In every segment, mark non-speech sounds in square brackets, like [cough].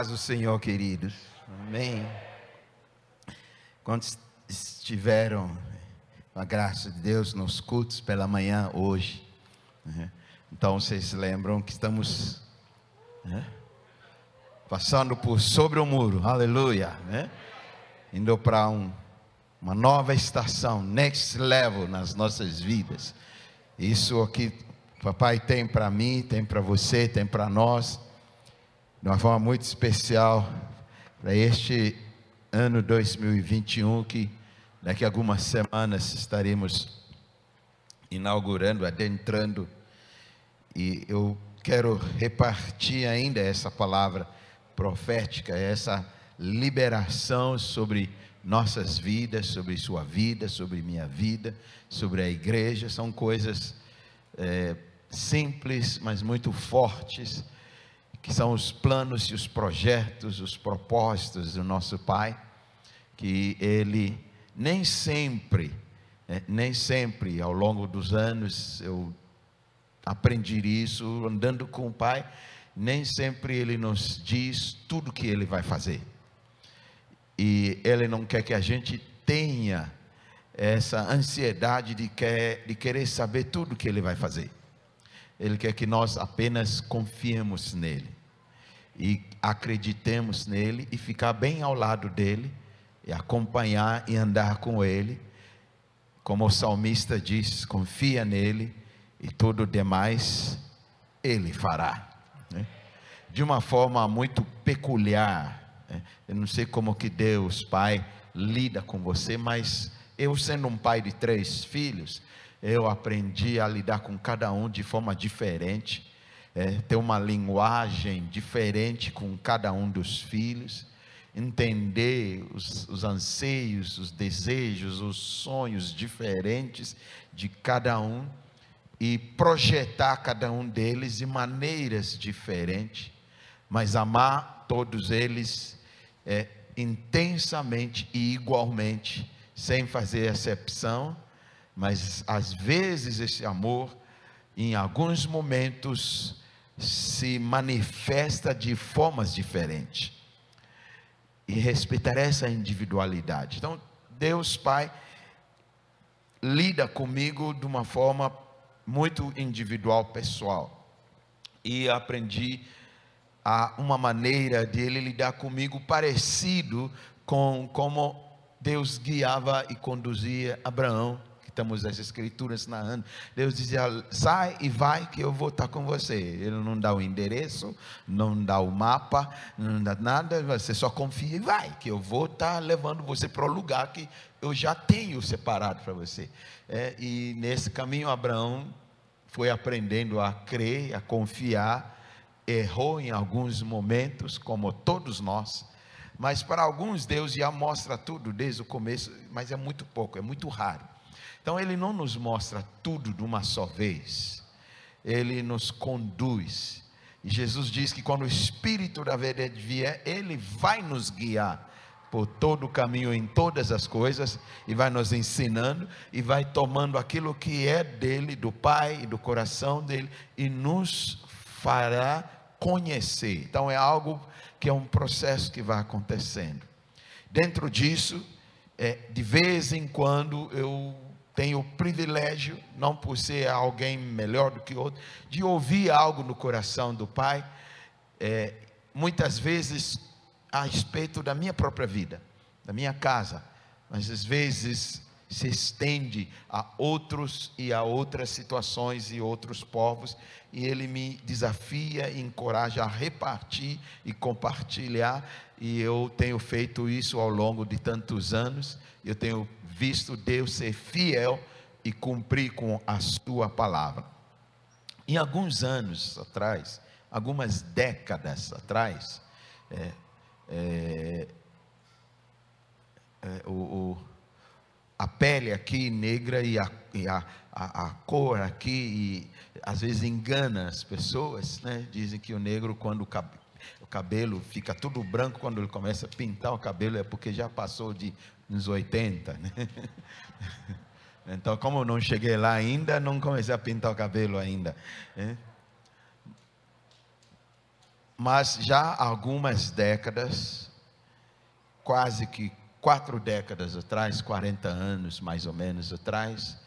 paz do Senhor, queridos. Amém. Quantos estiveram, a graça de Deus, nos cultos pela manhã hoje? né? Então vocês lembram que estamos né, passando por sobre o muro, aleluia, né? indo para um, uma nova estação, next level nas nossas vidas. Isso aqui, papai tem para mim, tem para você, tem para nós, de uma forma muito especial, para este ano 2021, que daqui a algumas semanas estaremos inaugurando, adentrando e eu quero repartir ainda essa palavra profética, essa liberação sobre nossas vidas, sobre sua vida, sobre minha vida, sobre a igreja. São coisas é, simples, mas muito fortes, que são os planos e os projetos, os propósitos do nosso Pai, que Ele nem sempre, é, nem sempre ao longo dos anos eu aprendi isso andando com o Pai. Nem sempre Ele nos diz tudo que Ele vai fazer. E Ele não quer que a gente tenha essa ansiedade de, quer, de querer saber tudo que Ele vai fazer. Ele quer que nós apenas confiemos nele e acreditemos nele e ficar bem ao lado dele e acompanhar e andar com ele. Como o salmista diz, confia nele e tudo demais ele fará. Né? De uma forma muito peculiar. Né? Eu não sei como que Deus, Pai, lida com você, mas eu sendo um pai de três filhos, eu aprendi a lidar com cada um de forma diferente, é, ter uma linguagem diferente com cada um dos filhos, entender os, os anseios, os desejos, os sonhos diferentes de cada um e projetar cada um deles de maneiras diferentes, mas amar todos eles é, intensamente e igualmente, sem fazer exceção, mas às vezes esse amor, em alguns momentos, se manifesta de formas diferentes. E respeitar essa individualidade. Então, Deus Pai lida comigo de uma forma muito individual, pessoal. E aprendi a uma maneira de ele lidar comigo parecido com como Deus guiava e conduzia Abraão, estamos nas escrituras narrando. Deus dizia: sai e vai que eu vou estar com você. Ele não dá o endereço, não dá o mapa, não dá nada, você só confia e vai, que eu vou estar levando você para o lugar que eu já tenho separado para você. É, e nesse caminho, Abraão foi aprendendo a crer, a confiar, errou em alguns momentos, como todos nós, mas para alguns Deus já mostra tudo desde o começo, mas é muito pouco, é muito raro. Então Ele não nos mostra tudo de uma só vez, Ele nos conduz. E Jesus diz que quando o Espírito da verdade vier, Ele vai nos guiar por todo o caminho em todas as coisas e vai nos ensinando e vai tomando aquilo que é dele, do Pai e do coração dele e nos fará conhecer. Então é algo que é um processo que vai acontecendo. Dentro disso, é, de vez em quando eu tenho o privilégio, não por ser alguém melhor do que outro, de ouvir algo no coração do Pai. É, muitas vezes a respeito da minha própria vida, da minha casa, mas às vezes se estende a outros e a outras situações e outros povos, e ele me desafia e encoraja a repartir e compartilhar, e eu tenho feito isso ao longo de tantos anos, eu tenho visto Deus ser fiel e cumprir com a sua palavra. Em alguns anos atrás, algumas décadas atrás, é, é, é, o, o, a pele aqui negra e, a, e a, a, a, cor aqui, e, às vezes engana as pessoas, né? Dizem que o negro, quando o, cab o cabelo fica tudo branco, quando ele começa a pintar o cabelo, é porque já passou de uns 80, né? [laughs] Então, como eu não cheguei lá ainda, não comecei a pintar o cabelo ainda. Né? Mas já há algumas décadas, quase que quatro décadas atrás, 40 anos mais ou menos atrás,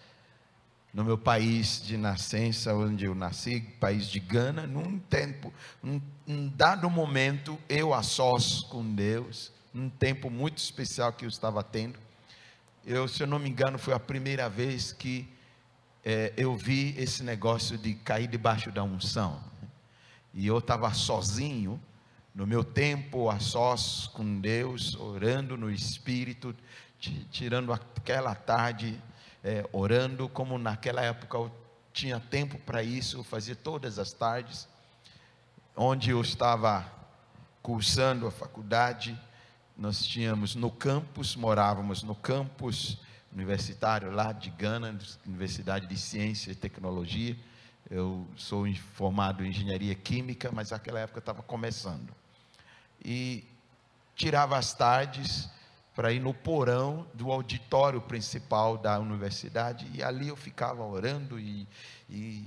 no meu país de nascença, onde eu nasci, país de Gana, num tempo, num, num dado momento, eu a sós com Deus, num tempo muito especial que eu estava tendo. Eu, se eu não me engano, foi a primeira vez que é, eu vi esse negócio de cair debaixo da unção. E eu estava sozinho, no meu tempo a sós com Deus, orando no Espírito, tirando aquela tarde é, orando, como naquela época eu tinha tempo para isso, eu fazia todas as tardes, onde eu estava cursando a faculdade, nós tínhamos no campus, morávamos no campus universitário lá de Gana, Universidade de Ciência e Tecnologia. Eu sou formado em engenharia química, mas naquela época estava começando. E tirava as tardes para ir no porão do auditório principal da universidade, e ali eu ficava orando e, e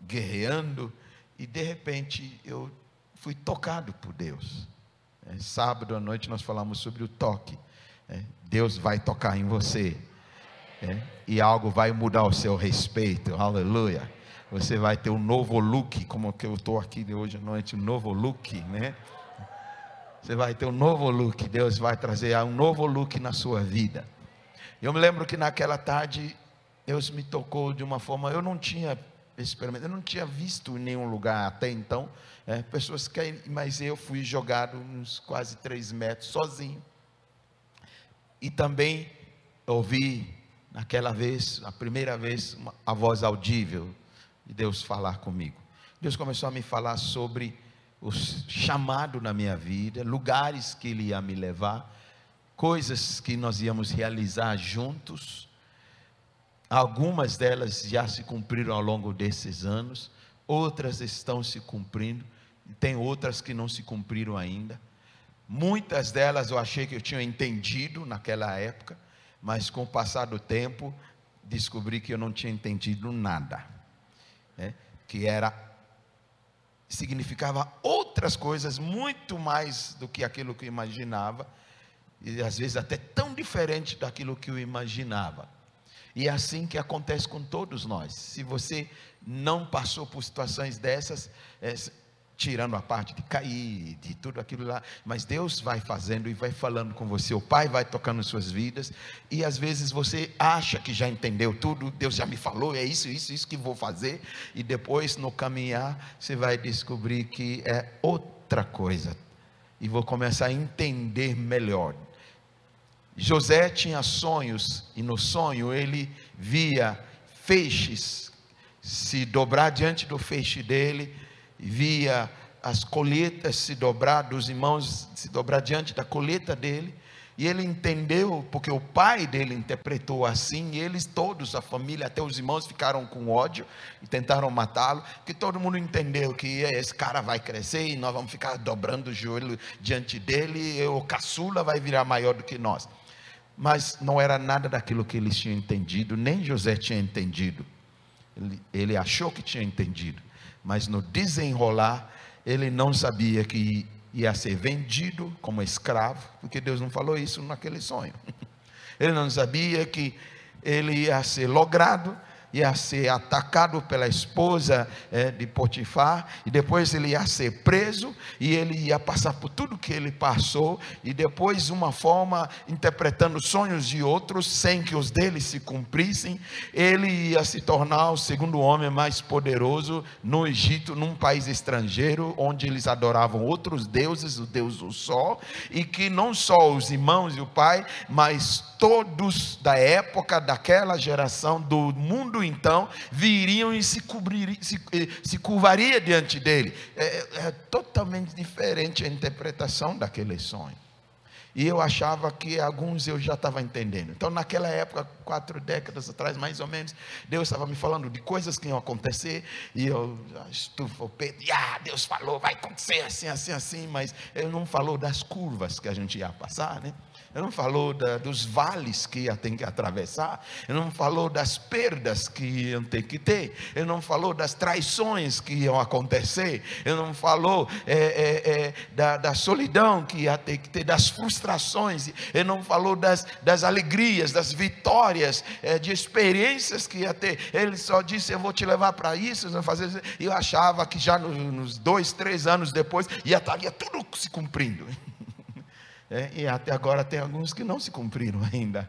guerreando, e de repente eu fui tocado por Deus. É, sábado à noite nós falamos sobre o toque. É, Deus vai tocar em você. É, e algo vai mudar o seu respeito. Aleluia. Você vai ter um novo look, como que eu estou aqui de hoje à noite, um novo look, né? Você vai ter um novo look. Deus vai trazer um novo look na sua vida. Eu me lembro que naquela tarde Deus me tocou de uma forma eu não tinha experimentado, eu não tinha visto em nenhum lugar até então. É, pessoas que, mas eu fui jogado uns quase três metros sozinho. E também ouvi naquela vez, a primeira vez, uma, a voz audível de Deus falar comigo. Deus começou a me falar sobre o chamado na minha vida, lugares que Ele ia me levar, coisas que nós íamos realizar juntos. Algumas delas já se cumpriram ao longo desses anos, outras estão se cumprindo, tem outras que não se cumpriram ainda. Muitas delas eu achei que eu tinha entendido naquela época, mas com o passar do tempo descobri que eu não tinha entendido nada, né? que era significava outras coisas muito mais do que aquilo que imaginava, e às vezes até tão diferente daquilo que eu imaginava. E é assim que acontece com todos nós. Se você não passou por situações dessas, é, tirando a parte de cair, de tudo aquilo lá, mas Deus vai fazendo e vai falando com você, o Pai vai tocando suas vidas, e às vezes você acha que já entendeu tudo, Deus já me falou, é isso, isso, isso que vou fazer, e depois no caminhar você vai descobrir que é outra coisa, e vou começar a entender melhor. José tinha sonhos, e no sonho ele via feixes se dobrar diante do feixe dele, via as colheitas se dobrar, dos irmãos se dobrar diante da colheita dele, e ele entendeu, porque o pai dele interpretou assim, e eles todos, a família, até os irmãos ficaram com ódio e tentaram matá-lo, que todo mundo entendeu que esse cara vai crescer e nós vamos ficar dobrando o joelho diante dele, e o caçula vai virar maior do que nós. Mas não era nada daquilo que eles tinham entendido, nem José tinha entendido. Ele, ele achou que tinha entendido mas no desenrolar, ele não sabia que ia ser vendido como escravo, porque Deus não falou isso naquele sonho. [laughs] Ele não sabia que ele ia ser logrado, ia ser atacado pela esposa é, de Potifar, e depois ele ia ser preso, e ele ia passar por tudo que ele passou, e depois, uma forma, interpretando sonhos de outros, sem que os deles se cumprissem, ele ia se tornar o segundo homem mais poderoso no Egito, num país estrangeiro, onde eles adoravam outros deuses, o Deus do Sol, e que não só os irmãos e o pai, mas todos da época, daquela geração, do mundo então, viriam e se, cobrir, se, eh, se curvaria diante dele. É, é, é totalmente diferente a interpretação daquele sonho. E eu achava que alguns eu já estava entendendo. Então, naquela época, quatro décadas atrás, mais ou menos, Deus estava me falando de coisas que iam acontecer, e eu estufo o peito, e ah, Deus falou, vai acontecer assim, assim, assim, mas Ele não falou das curvas que a gente ia passar, né? Ele não falou da, dos vales que ia ter que atravessar. Ele não falou das perdas que iam ter que ter. Ele não falou das traições que iam acontecer. Ele não falou é, é, é, da, da, solidão que ia ter que ter, das frustrações. Ele não falou das, das alegrias, das vitórias, é, de experiências que ia ter. Ele só disse: Eu vou te levar para isso. Fazer E eu achava que já nos dois, três anos depois ia estar tudo se cumprindo. É, e até agora tem alguns que não se cumpriram [laughs] ainda,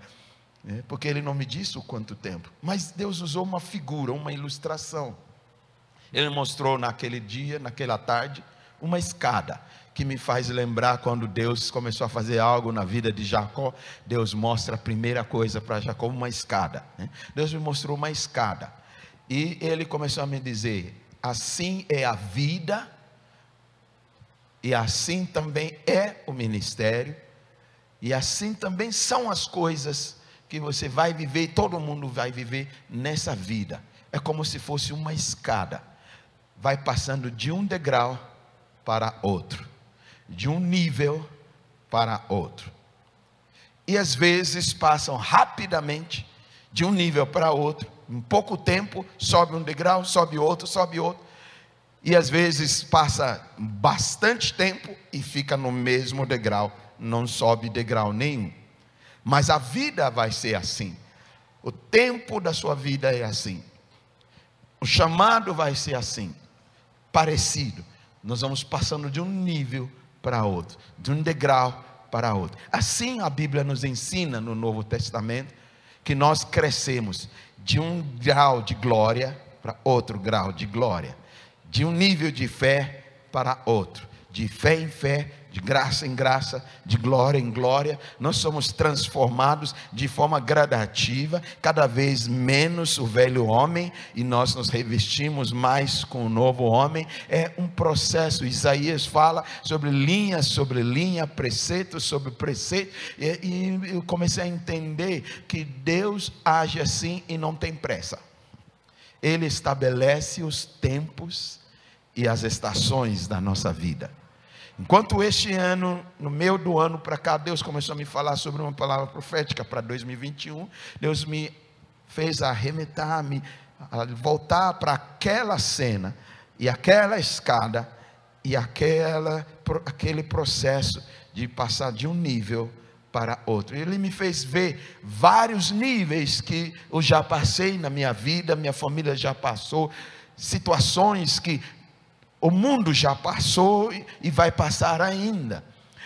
é, porque ele não me disse o quanto tempo. Mas Deus usou uma figura, uma ilustração. Ele mostrou naquele dia, naquela tarde, uma escada que me faz lembrar quando Deus começou a fazer algo na vida de Jacó. Deus mostra a primeira coisa para Jacó, uma escada. Né? Deus me mostrou uma escada. E ele começou a me dizer: assim é a vida e assim também é o ministério, e assim também são as coisas que você vai viver, todo mundo vai viver nessa vida. É como se fosse uma escada, vai passando de um degrau para outro, de um nível para outro. E às vezes passam rapidamente de um nível para outro, em pouco tempo, sobe um degrau, sobe outro, sobe outro e às vezes passa bastante tempo e fica no mesmo degrau, não sobe degrau nenhum. Mas a vida vai ser assim. O tempo da sua vida é assim. O chamado vai ser assim, parecido. Nós vamos passando de um nível para outro, de um degrau para outro. Assim a Bíblia nos ensina no Novo Testamento que nós crescemos de um grau de glória para outro grau de glória de um nível de fé para outro, de fé em fé, de graça em graça, de glória em glória, nós somos transformados de forma gradativa, cada vez menos o velho homem e nós nos revestimos mais com o novo homem. É um processo. Isaías fala sobre linha sobre linha, preceito sobre preceito, e, e eu comecei a entender que Deus age assim e não tem pressa. Ele estabelece os tempos e as estações da nossa vida. Enquanto este ano, no meio do ano para cá, Deus começou a me falar sobre uma palavra profética para 2021, Deus me fez arremetar, me a voltar para aquela cena e aquela escada e aquela, aquele processo de passar de um nível para outro. Ele me fez ver vários níveis que eu já passei na minha vida, minha família já passou, situações que o mundo já passou e vai passar ainda.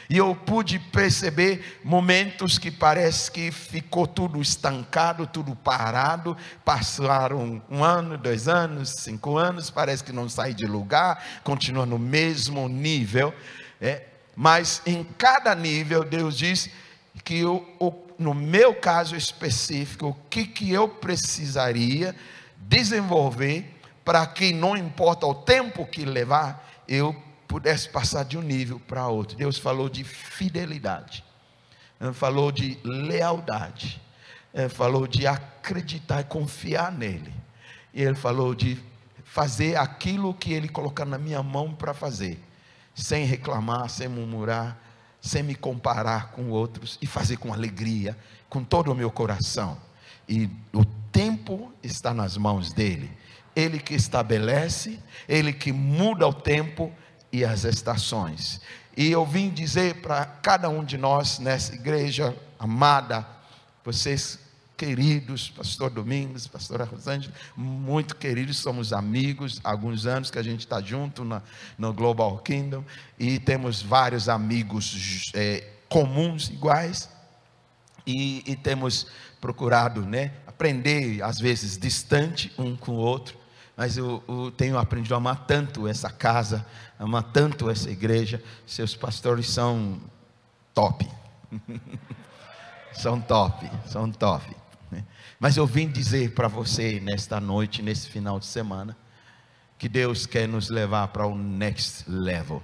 E eu pude perceber momentos que parece que ficou tudo estancado, tudo parado. Passaram um ano, dois anos, cinco anos, parece que não sai de lugar, continua no mesmo nível. É, mas em cada nível, Deus diz que eu, no meu caso específico, o que, que eu precisaria desenvolver para que não importa o tempo que levar, eu pudesse passar de um nível para outro. Deus falou de fidelidade, falou de lealdade, falou de acreditar e confiar nele. E ele falou de fazer aquilo que ele colocar na minha mão para fazer, sem reclamar, sem murmurar, sem me comparar com outros e fazer com alegria, com todo o meu coração. E o tempo está nas mãos dele. Ele que estabelece, Ele que muda o tempo e as estações. E eu vim dizer para cada um de nós nessa igreja amada, vocês queridos, pastor Domingos, pastora Rosângela, muito queridos, somos amigos, há alguns anos que a gente está junto na, no Global Kingdom, e temos vários amigos é, comuns, iguais, e, e, temos procurado né, aprender, às vezes distante um com o outro, mas eu, eu, tenho aprendido a amar tanto essa casa, amar tanto essa igreja. Seus pastores são top. [laughs] são top, são top. Mas eu vim dizer para você nesta noite, nesse final de semana, que Deus quer nos levar para o next level.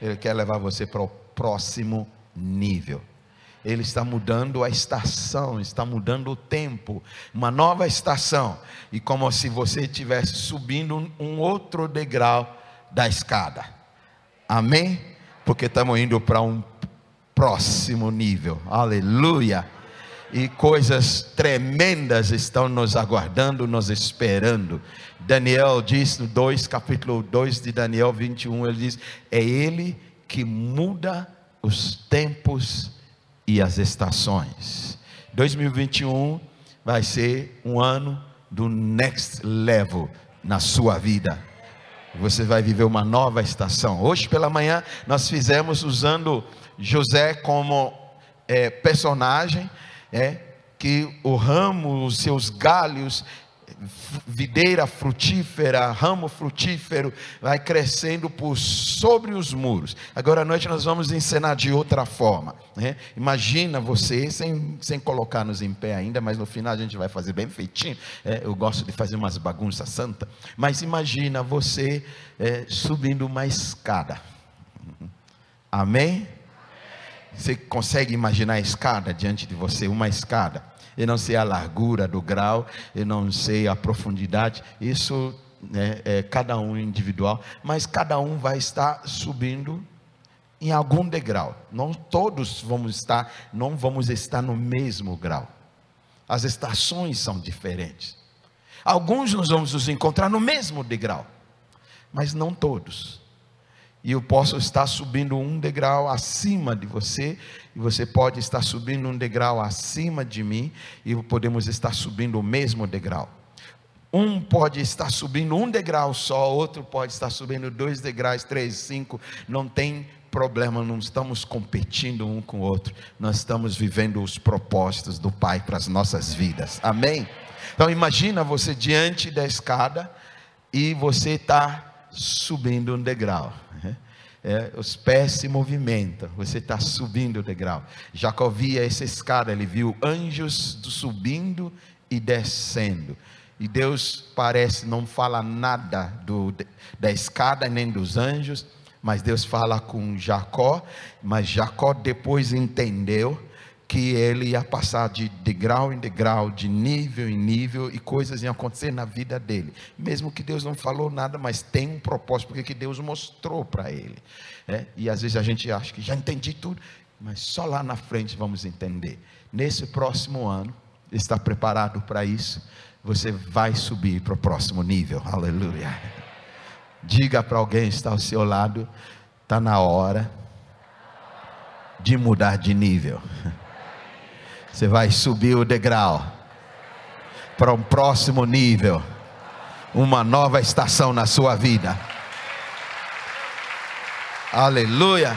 Ele quer levar você para o próximo nível. Ele está mudando a estação, está mudando o tempo, uma nova estação, e como se você estivesse subindo um, outro degrau da escada. Amém? Porque estamos indo para um próximo nível. Aleluia! E coisas tremendas estão nos aguardando, nos esperando. Daniel diz no 2, capítulo 2 de Daniel 21, ele diz: É Ele que muda os tempos e as estações. 2021 vai ser um ano do next level na sua vida. Você vai viver uma nova estação. Hoje pela manhã nós fizemos usando José como é, personagem, é, que o ramo, os seus galhos, videira frutífera, ramo frutífero, vai crescendo por sobre os muros. Agora à noite nós vamos encenar de outra forma. Né? Imagina você, sem, sem colocar-nos em pé ainda, mas no final a gente vai fazer bem feitinho. É, eu gosto de fazer umas bagunças santa. Mas imagina você é, subindo uma escada. Amém? Você consegue imaginar a escada diante de você, uma escada? Eu não sei a largura do grau, eu não sei a profundidade, isso né, é cada um individual, mas cada um vai estar subindo em algum degrau. Não todos vamos estar, não vamos estar no mesmo grau. As estações são diferentes. Alguns nós vamos nos encontrar no mesmo degrau, mas não todos e eu posso estar subindo um degrau acima de você, e você pode estar subindo um degrau acima de mim, e podemos estar subindo o mesmo degrau. Um pode estar subindo um degrau só, outro pode estar subindo dois degraus, três, cinco, não tem problema, não estamos competindo um com o outro, nós estamos vivendo os propósitos do Pai para as nossas vidas, amém? Então imagina você diante da escada e você está subindo um degrau. É, os pés se movimentam, você está subindo o degrau. Jacó via essa escada, ele viu anjos subindo e descendo. E Deus parece não fala nada do, da escada nem dos anjos, mas Deus fala com Jacó. Mas Jacó depois entendeu que ele ia passar de degrau em degrau, de nível em nível, e coisas iam acontecer na vida dele. Mesmo que Deus não falou nada, mas tem um propósito, porque que Deus mostrou para ele. É? E às vezes a gente acha que já entendi tudo, mas só lá na frente vamos entender. Nesse próximo ano, está preparado para isso? Você vai subir para o próximo nível. Aleluia. Diga para alguém que está ao seu lado, está na hora de mudar de nível. Você vai subir o degrau para um próximo nível, uma nova estação na sua vida. Aleluia.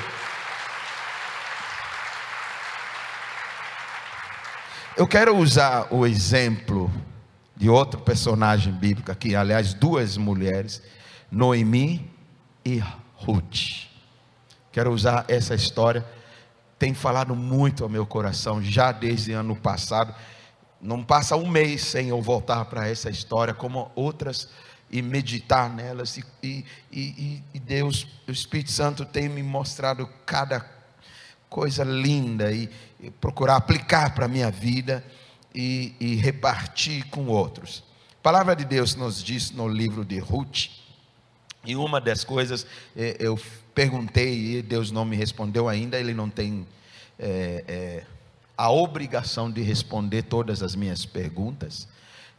Eu quero usar o exemplo de outro personagem bíblico aqui, aliás, duas mulheres, Noemi e Ruth. Quero usar essa história tem falado muito ao meu coração, já desde ano passado. Não passa um mês sem eu voltar para essa história, como outras, e meditar nelas. E, e, e, e Deus, o Espírito Santo, tem me mostrado cada coisa linda e, e procurar aplicar para a minha vida e, e repartir com outros. A palavra de Deus nos diz no livro de Ruth, e uma das coisas eh, eu perguntei e Deus não me respondeu ainda, Ele não tem é, é, a obrigação de responder todas as minhas perguntas.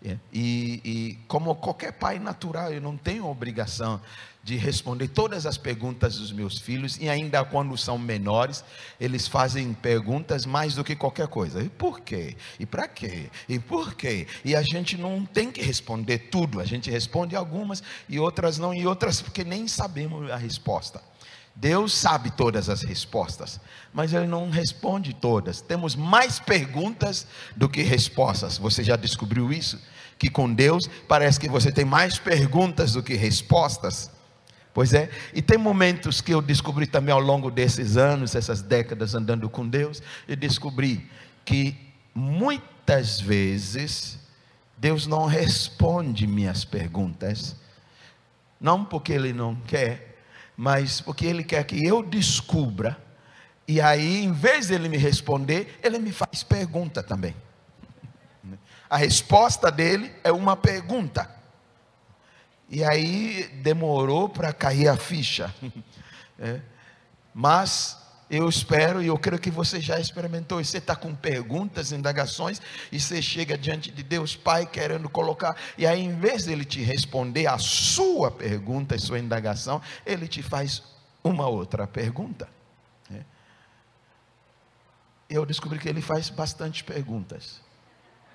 É, e, e, como qualquer pai natural, eu não tenho obrigação de responder todas as perguntas dos meus filhos, e ainda quando são menores, eles fazem perguntas mais do que qualquer coisa. E por quê? E para quê? E por quê? E a gente não tem que responder tudo, a gente responde algumas e outras não, e outras porque nem sabemos a resposta. Deus sabe todas as respostas, mas Ele não responde todas. Temos mais perguntas do que respostas. Você já descobriu isso? Que com Deus parece que você tem mais perguntas do que respostas. Pois é, e tem momentos que eu descobri também ao longo desses anos, essas décadas andando com Deus, e descobri que muitas vezes Deus não responde minhas perguntas, não porque Ele não quer, mas porque Ele quer que eu descubra, e aí, em vez de Ele me responder, Ele me faz pergunta também. A resposta dele é uma pergunta. E aí demorou para cair a ficha. [laughs] É. Mas eu espero e eu creio que você já experimentou. E você está com perguntas, indagações, e você chega diante de Deus Pai querendo colocar, e aí, em vez dele te responder a sua pergunta, a sua indagação, ele te faz uma outra pergunta. É. Eu descobri que ele faz bastante perguntas,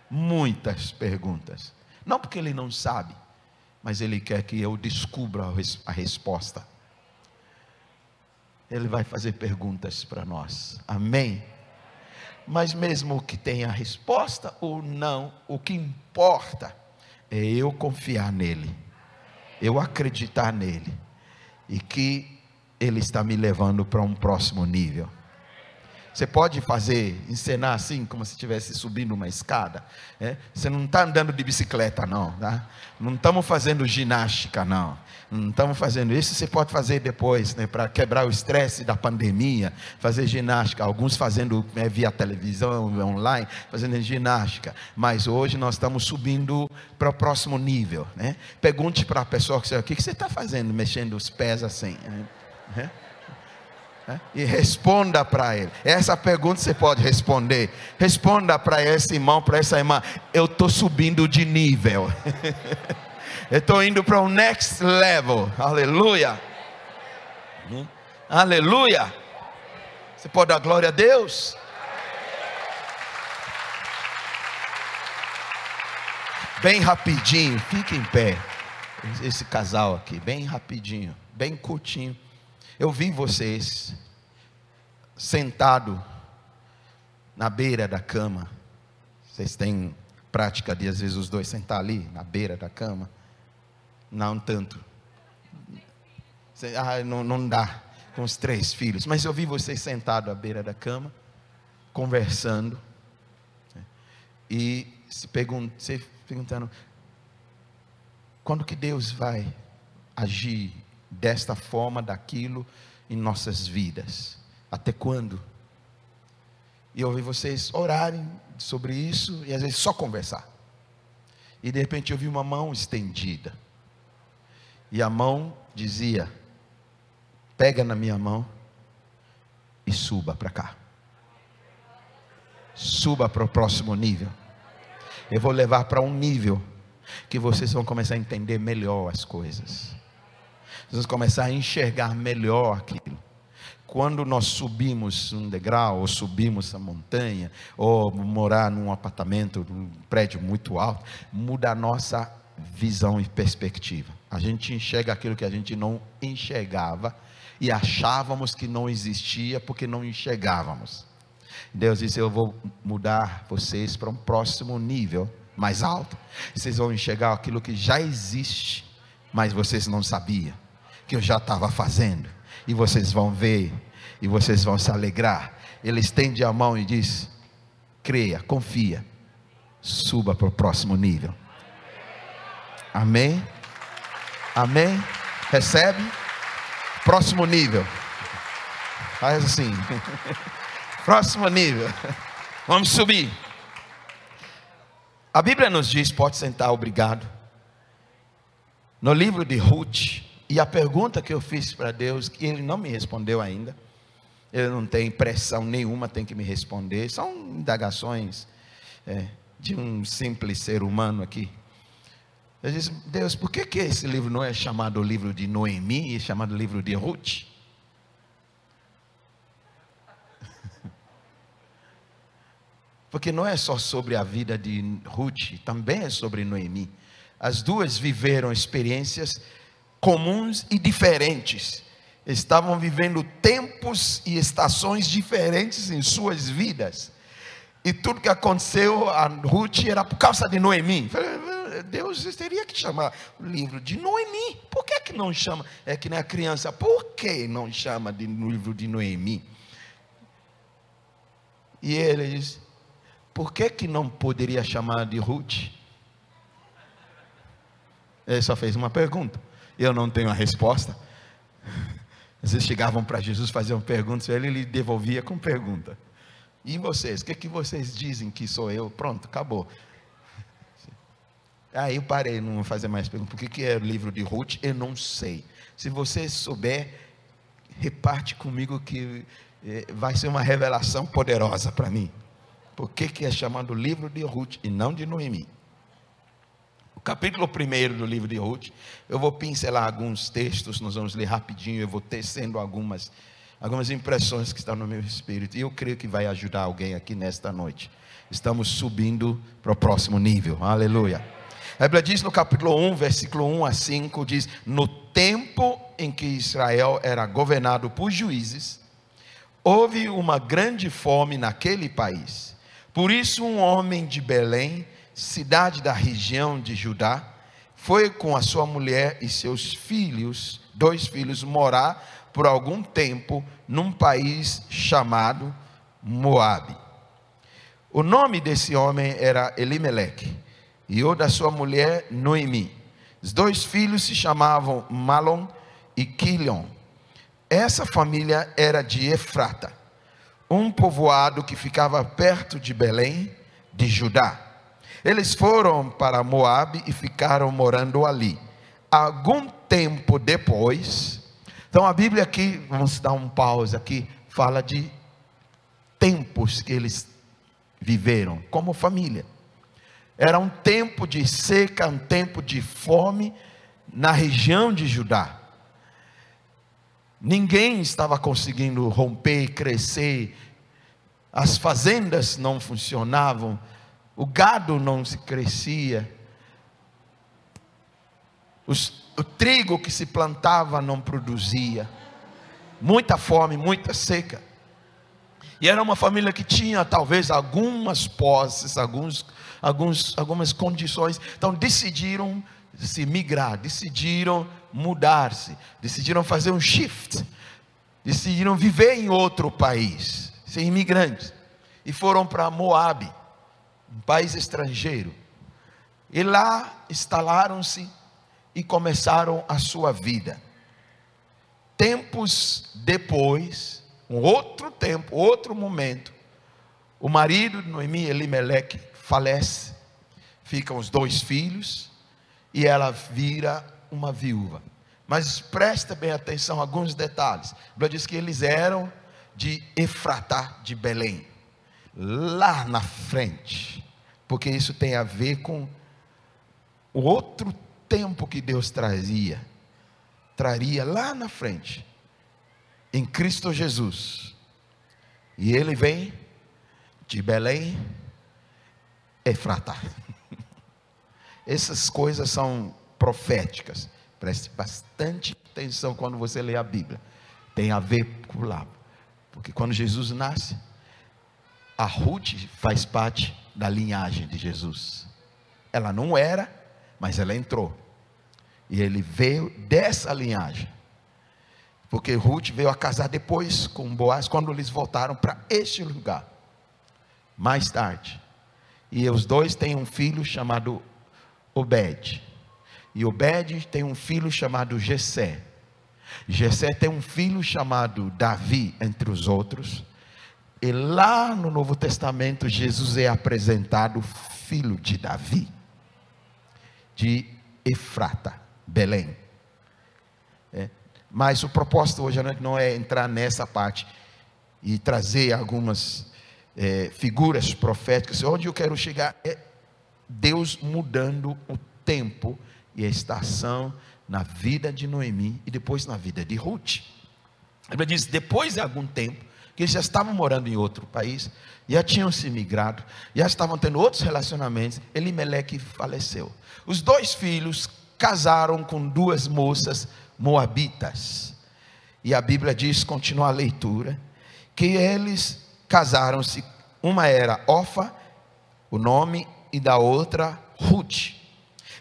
muitas perguntas. Não porque ele não sabe, mas ele quer que eu descubra a resposta. Ele vai fazer perguntas para nós. Amém? Mas mesmo que tenha resposta ou não, o que importa é eu confiar nele, eu acreditar nele, e que ele está me levando para um próximo nível. Você pode fazer, encenar assim, como se estivesse subindo uma escada. É? Você não está andando de bicicleta, não. Tá? Não estamos fazendo ginástica, não. Não estamos fazendo isso. Você pode fazer depois, né, para quebrar o estresse da pandemia, fazer ginástica. Alguns fazendo é, via televisão, online, fazendo ginástica. Mas hoje nós estamos subindo para o próximo nível. Né? Pergunte para a pessoa que o que você está fazendo, mexendo os pés assim. É? Né? E responda para ele. Essa pergunta você pode responder. Responda para esse irmão, para essa irmã. Eu estou subindo de nível. [laughs] Eu estou indo para o next level. Aleluia. Hum? Aleluia. Você pode dar glória a Deus? Bem rapidinho, fique em pé. Esse casal aqui, bem rapidinho, bem curtinho. Eu vi vocês sentado na beira da cama. Vocês têm prática de às vezes os dois sentar ali na beira da cama? Não tanto. Ah, não, não dá com os três filhos. Mas eu vi vocês sentados à beira da cama, conversando e se, se perguntando quando que Deus vai agir desta forma, daquilo em nossas vidas. Até quando? E eu ouvi vocês orarem sobre isso e às vezes só conversar. E de repente eu vi uma mão estendida. E a mão dizia: Pega na minha mão e suba para cá. Suba para o próximo nível. Eu vou levar para um nível que vocês vão começar a entender melhor as coisas vamos começar a enxergar melhor aquilo. Quando nós subimos um degrau, ou subimos a montanha, ou morar num apartamento, num prédio muito alto, muda a nossa visão e perspectiva. A gente enxerga aquilo que a gente não enxergava e achávamos que não existia porque não enxergávamos. Deus disse: Eu vou mudar vocês para um próximo nível mais alto. Vocês vão enxergar aquilo que já existe, mas vocês não sabiam que eu já estava fazendo. E vocês vão ver, e vocês vão se alegrar. Ele estende a mão e diz: creia, confia, suba para o próximo nível. Amém? Amém? Recebe? Próximo nível. Faz assim. [laughs] próximo nível. [laughs] Vamos subir. A Bíblia nos diz: pode sentar, obrigado. No livro de Ruth, e a pergunta que eu fiz para Deus, que Ele não me respondeu ainda, Ele não tem pressão nenhuma, tem que me responder, são indagações é, de um simples ser humano aqui. Eu disse, Deus, por que, que esse livro não é chamado livro de Noemi é chamado livro de Ruth? [laughs] Porque não é só sobre a vida de Ruth, também é sobre Noemi. As duas viveram experiências comuns e diferentes. Estavam vivendo tempos e estações diferentes em suas vidas. E tudo que aconteceu a Ruth era por causa de Noemi. Deus teria que chamar o livro de Noemi. Por que, que não chama? É que nem a criança. Por que não chama de livro de Noemi? E ele diz: Por que, que não poderia chamar de Ruth? Ele só fez uma pergunta eu não tenho a resposta. Às vezes chegavam para Jesus, faziam perguntas, ele lhe devolvia com pergunta. E vocês, o que, que vocês dizem que sou eu? Pronto, acabou. Aí eu parei, não vou fazer mais perguntas. Por que, que é o livro de Ruth? Eu não sei. Se você souber, reparte comigo que eh, vai ser uma revelação poderosa para mim. Por que, que é chamado livro de Ruth e não de Noemi? O capítulo 1 do livro de Ruth, eu vou pincelar alguns textos, nós vamos ler rapidinho, eu vou tecendo algumas, algumas impressões que estão no meu espírito, e eu creio que vai ajudar alguém aqui nesta noite. Estamos subindo para o próximo nível, aleluia. A Bíblia diz no capítulo 1, versículo 1 a 5, diz: No tempo em que Israel era governado por juízes, houve uma grande fome naquele país. Por isso, um homem de Belém, cidade da região de Judá, foi com a sua mulher e seus filhos, dois filhos, morar por algum tempo num país chamado Moabe. O nome desse homem era Elimeleque e o da sua mulher Noemi. Os dois filhos se chamavam Malon e Quilion. Essa família era de Efrata, um povoado que ficava perto de Belém, de Judá. Eles foram para Moabe e ficaram morando ali. Algum tempo depois, então a Bíblia aqui, vamos dar um pause aqui, fala de tempos que eles viveram como família. Era um tempo de seca, um tempo de fome na região de Judá. Ninguém estava conseguindo romper, crescer, as fazendas não funcionavam, o gado não se crescia, os, o trigo que se plantava não produzia, muita fome, muita seca. E era uma família que tinha talvez algumas posses, alguns alguns, algumas condições. Então decidiram se migrar, decidiram mudar-se, decidiram fazer um shift, decidiram viver em outro país, ser imigrantes. E foram para Moab, um país estrangeiro. E lá instalaram-se e começaram a sua vida. Tempos depois, um outro tempo, outro momento, o marido de Noemi, Elimeleque, falece, ficam os dois filhos e ela vira uma viúva. Mas presta bem atenção a alguns detalhes. A Bíblia diz que eles eram de Efratá de Belém, lá na frente, porque isso tem a ver com o outro tempo que Deus trazia, traria lá na frente, em Cristo Jesus. E ele vem de Belém Efrata. [laughs] Essas coisas são proféticas. Preste bastante atenção quando você lê a Bíblia. Tem a ver com lá. Porque quando Jesus nasce, a Ruth faz parte da linhagem de Jesus. Ela não era, mas ela entrou. E ele veio dessa linhagem. Porque Ruth veio a casar depois com Boaz, quando eles voltaram para este lugar. Mais tarde, e os dois têm um filho chamado Obed. E Obed tem um filho chamado Jessé. Jessé tem um filho chamado Davi, entre os outros. E lá no Novo Testamento, Jesus é apresentado filho de Davi, de Efrata, Belém. É. Mas o propósito hoje à noite não é entrar nessa parte e trazer algumas é, figuras proféticas, onde eu quero chegar é Deus mudando o tempo e a estação na vida de Noemi e depois na vida de Ruth. A Bíblia diz: depois de algum tempo, que eles já estavam morando em outro país, já tinham se migrado, já estavam tendo outros relacionamentos, Elimeleque faleceu. Os dois filhos casaram com duas moças moabitas. E a Bíblia diz, continua a leitura, que eles casaram-se. Uma era Ofa, o nome, e da outra Ruth.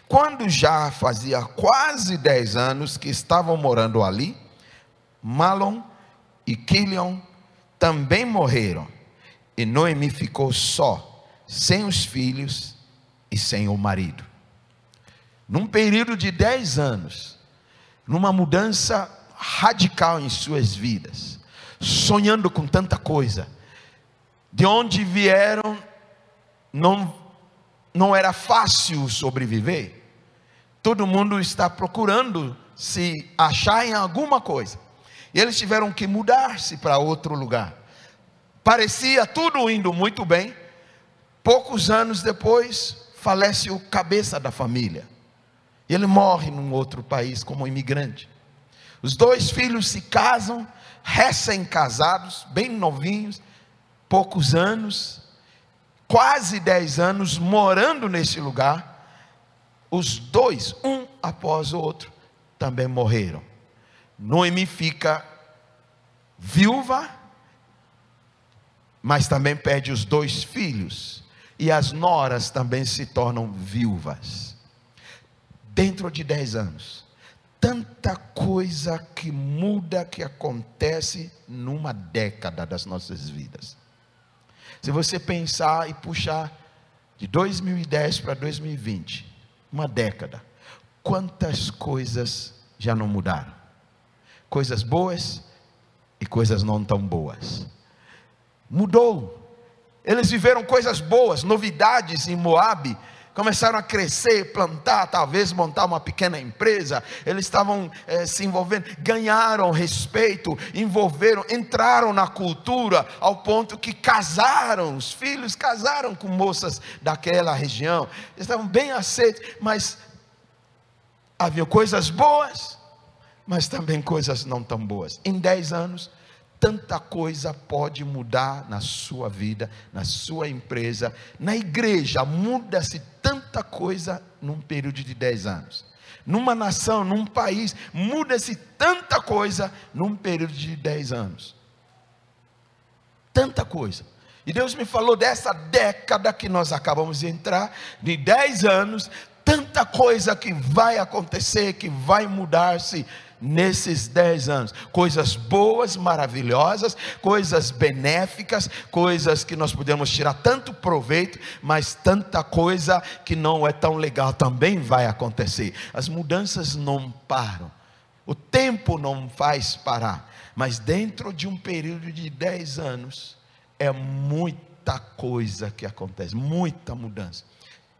Quando já fazia quase dez anos que estavam morando ali, Malon e Quilion também morreram. E Noemi ficou só, sem os filhos e sem o marido. Num período de dez anos, numa mudança radical em suas vidas, sonhando com tanta coisa, de onde vieram, não, não era fácil sobreviver. Todo mundo está procurando se achar em alguma coisa. E eles tiveram que mudar-se para outro lugar. Parecia tudo indo muito bem. Poucos anos depois, falece o cabeça da família. Ele morre num outro país como imigrante. Os dois filhos se casam, recém-casados, bem novinhos, poucos anos, quase dez anos morando nesse lugar. Os dois, um após o outro, também morreram. Noemi fica viúva, mas também perde os dois filhos, e as noras também se tornam viúvas. Dentro de dez anos, tanta coisa que muda, que acontece numa década das nossas vidas. Se você pensar e puxar de 2010 para 2020, uma década, quantas coisas já não mudaram? Coisas boas e coisas não tão boas. Mudou. Eles viveram coisas boas, novidades em Moabe, começaram a crescer, plantar, talvez montar uma pequena empresa. Eles estavam eh, se envolvendo, ganharam respeito, envolveram, entraram na cultura ao ponto que casaram, os filhos casaram com moças daquela região. Eles estavam bem aceitos, mas havia coisas boas, mas também coisas não tão boas. Em dez anos, tanta coisa pode mudar na sua vida, na sua empresa, na igreja, muda-se tanta coisa num período de dez anos. Numa nação, num país, muda-se tanta coisa num período de dez anos. Tanta coisa. E Deus me falou dessa década que nós acabamos de entrar, de dez anos, tanta coisa que vai acontecer, que vai mudar-se nesses dez anos. Coisas boas, maravilhosas, coisas benéficas, coisas que nós podemos tirar tanto proveito, mas tanta coisa que não é tão legal também vai acontecer. As mudanças não param. O tempo não faz parar. Mas dentro de um período de dez anos, é muita coisa que acontece, muita mudança.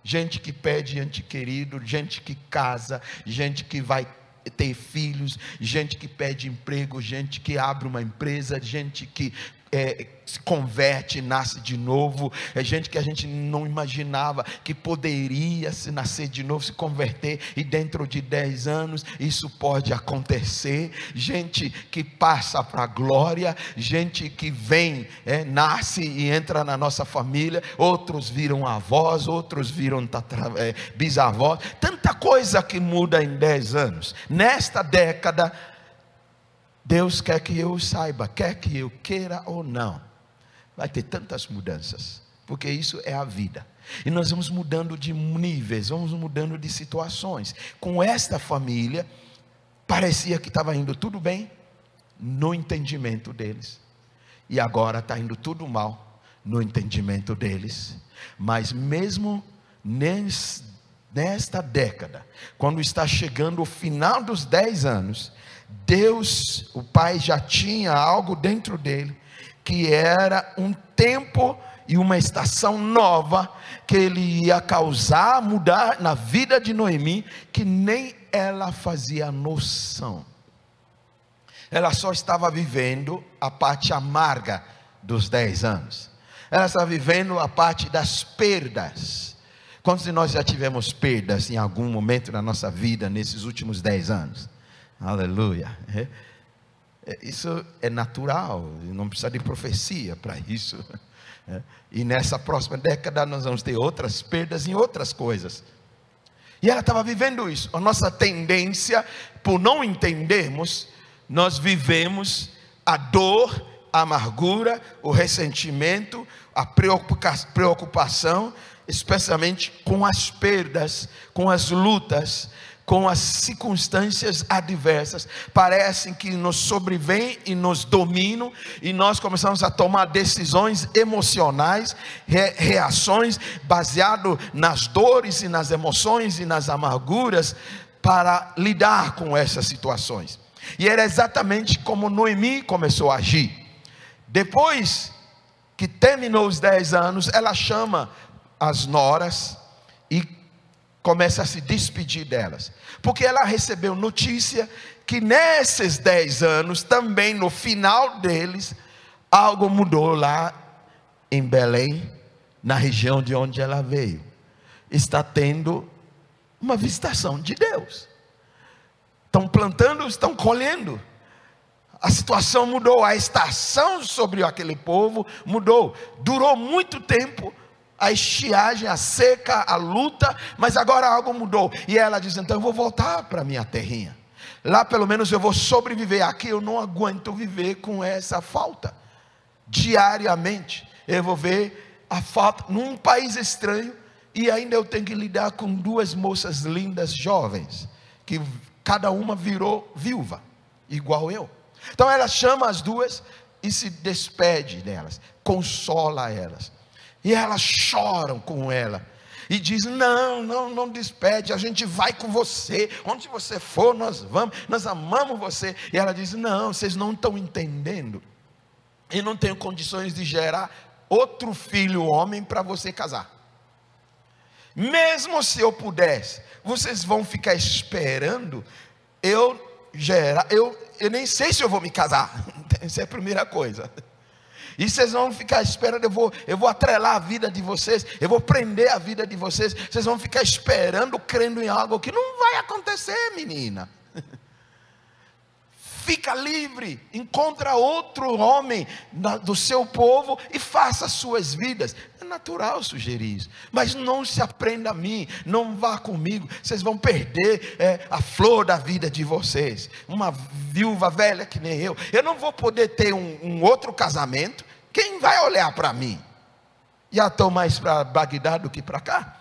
Gente que pede ente querido, gente que casa, gente que vai ter filhos, gente que pede emprego, gente que abre uma empresa, gente que é, se converte, nasce de novo, é gente que a gente não imaginava que poderia se nascer de novo, se converter, e dentro de 10 anos isso pode acontecer. Gente que passa para a glória, gente que vem, é, nasce e entra na nossa família, outros viram avós, outros viram é, bisavós, tanta coisa que muda em 10 anos. Nesta década, Deus quer que eu saiba, quer que eu queira ou não, vai ter tantas mudanças, porque isso é a vida. E nós vamos mudando de níveis, vamos mudando de situações. Com esta família, parecia que estava indo tudo bem no entendimento deles, e agora está indo tudo mal no entendimento deles. Mas mesmo nesta década, quando está chegando o final dos dez anos, Deus, o Pai, já tinha algo dentro dele, que era um tempo e uma estação nova que ele ia causar, mudar na vida de Noemi, que nem ela fazia noção. Ela só estava vivendo a parte amarga dos dez anos. Ela estava vivendo a parte das perdas. Quantos de nós já tivemos perdas em algum momento na nossa vida nesses últimos dez anos? Aleluia. É, é, isso é natural, não precisa de profecia para isso. É, e nessa próxima década nós vamos ter outras perdas em outras coisas. E ela estava vivendo isso. A nossa tendência, por não entendermos, nós vivemos a dor, a amargura, o ressentimento, a preocupação, especialmente com as perdas, com as lutas, com as circunstâncias adversas, parecem que nos sobrevêm e nos dominam, e nós começamos a tomar decisões emocionais, re reações baseado nas dores e nas emoções e nas amarguras para lidar com essas situações. E era exatamente como Noemi começou a agir. Depois que terminou os dez anos, ela chama as noras e começa a se despedir delas, porque ela recebeu notícia que nesses dez anos, também no final deles, algo mudou lá em Belém, na região de onde ela veio. Está tendo uma visitação de Deus. Estão plantando, estão colhendo. A situação mudou, a estação sobre aquele povo mudou. Durou muito tempo a estiagem, a seca, a luta, mas agora algo mudou. E ela diz: então eu vou voltar para minha terrinha. Lá pelo menos eu vou sobreviver. Aqui eu não aguento viver com essa falta. Diariamente eu vou ver a falta num país estranho e ainda eu tenho que lidar com duas moças lindas jovens que cada uma virou viúva, igual eu. Então ela chama as duas e se despede delas, consola elas. E elas choram com ela. E diz: Não, não, não despede, a gente vai com você. Onde você for, nós vamos, nós amamos você. E ela diz: Não, vocês não estão entendendo. E não tenho condições de gerar outro filho homem para você casar. Mesmo se eu pudesse, vocês vão ficar esperando eu gerar. Eu, eu nem sei se eu vou me casar. [laughs] Essa é a primeira coisa. E vocês vão ficar esperando, eu vou, eu vou atrelar a vida de vocês, eu vou prender a vida de vocês. Vocês vão ficar esperando, crendo em algo que não vai acontecer, menina. [laughs] Fica livre, encontra outro homem do seu povo e faça suas vidas. É natural sugerir isso, mas não se aprenda a mim, não vá comigo, vocês vão perder é, a flor da vida de vocês. Uma viúva velha que nem eu, eu não vou poder ter um, um outro casamento, quem vai olhar para mim? Já estou mais para Bagdá do que para cá.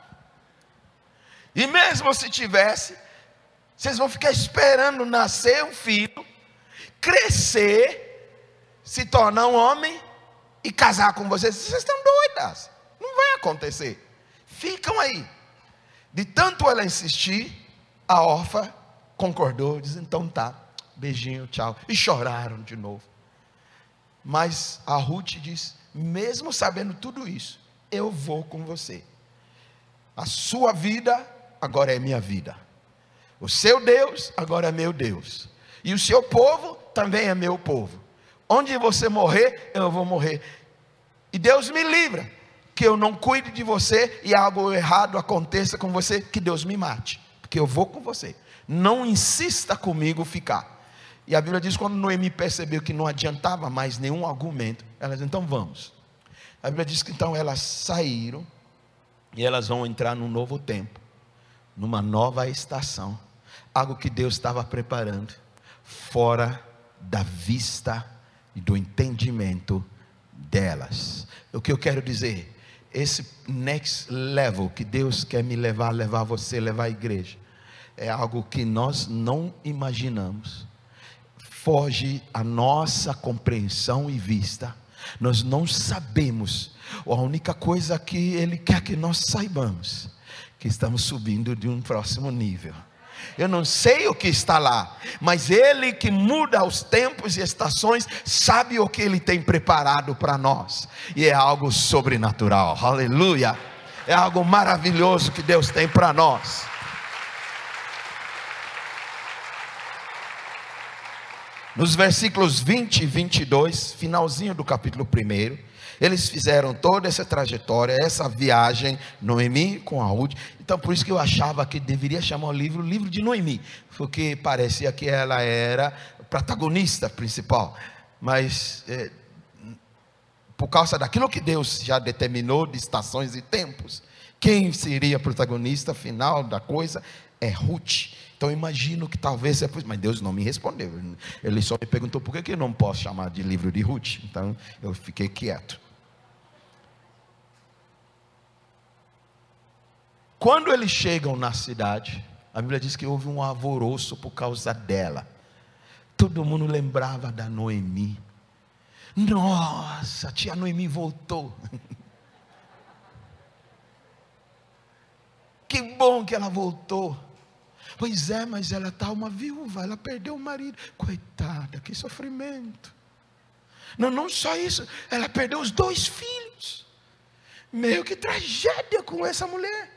E mesmo se tivesse, vocês vão ficar esperando nascer um filho, crescer, se tornar um homem e casar com vocês. Vocês estão doidas. Não vai acontecer. Ficam aí. De tanto ela insistir, a órfã concordou, diz: então tá, beijinho, tchau. E choraram de novo. Mas a Ruth diz: mesmo sabendo tudo isso, eu vou com você. A sua vida agora é minha vida. O seu Deus agora é meu Deus. E o seu povo também é meu povo. Onde você morrer, eu vou morrer. E Deus me livra que eu não cuide de você e algo errado aconteça com você, que Deus me mate, porque eu vou com você. Não insista comigo ficar. E a Bíblia diz: quando Noemi percebeu que não adiantava mais nenhum argumento, ela diz: então vamos. A Bíblia diz que então elas saíram e elas vão entrar num novo tempo, numa nova estação, algo que Deus estava preparando, fora da vista e do entendimento delas. O que eu quero dizer, esse next level que Deus quer me levar, levar você, levar a igreja, é algo que nós não imaginamos foge a nossa compreensão e vista. Nós não sabemos. A única coisa que Ele quer que nós saibamos, que estamos subindo de um próximo nível. Eu não sei o que está lá, mas Ele que muda os tempos e estações, sabe o que Ele tem preparado para nós, e é algo sobrenatural, aleluia, é algo maravilhoso que Deus tem para nós. Nos versículos 20 e 22, finalzinho do capítulo 1, eles fizeram toda essa trajetória, essa viagem, Noemi com a Ruth. Então, por isso que eu achava que deveria chamar o livro livro de Noemi, porque parecia que ela era protagonista principal. Mas, é, por causa daquilo que Deus já determinou de estações e tempos, quem seria protagonista final da coisa é Ruth. Então imagino que talvez por mas Deus não me respondeu. Ele só me perguntou por que, que eu não posso chamar de livro de Ruth. Então eu fiquei quieto. Quando eles chegam na cidade, a Bíblia diz que houve um alvoroço por causa dela. Todo mundo lembrava da Noemi. Nossa, a tia Noemi voltou. [laughs] que bom que ela voltou. Pois é, mas ela está uma viúva, ela perdeu o marido. Coitada, que sofrimento. Não, não só isso, ela perdeu os dois filhos. Meio que tragédia com essa mulher.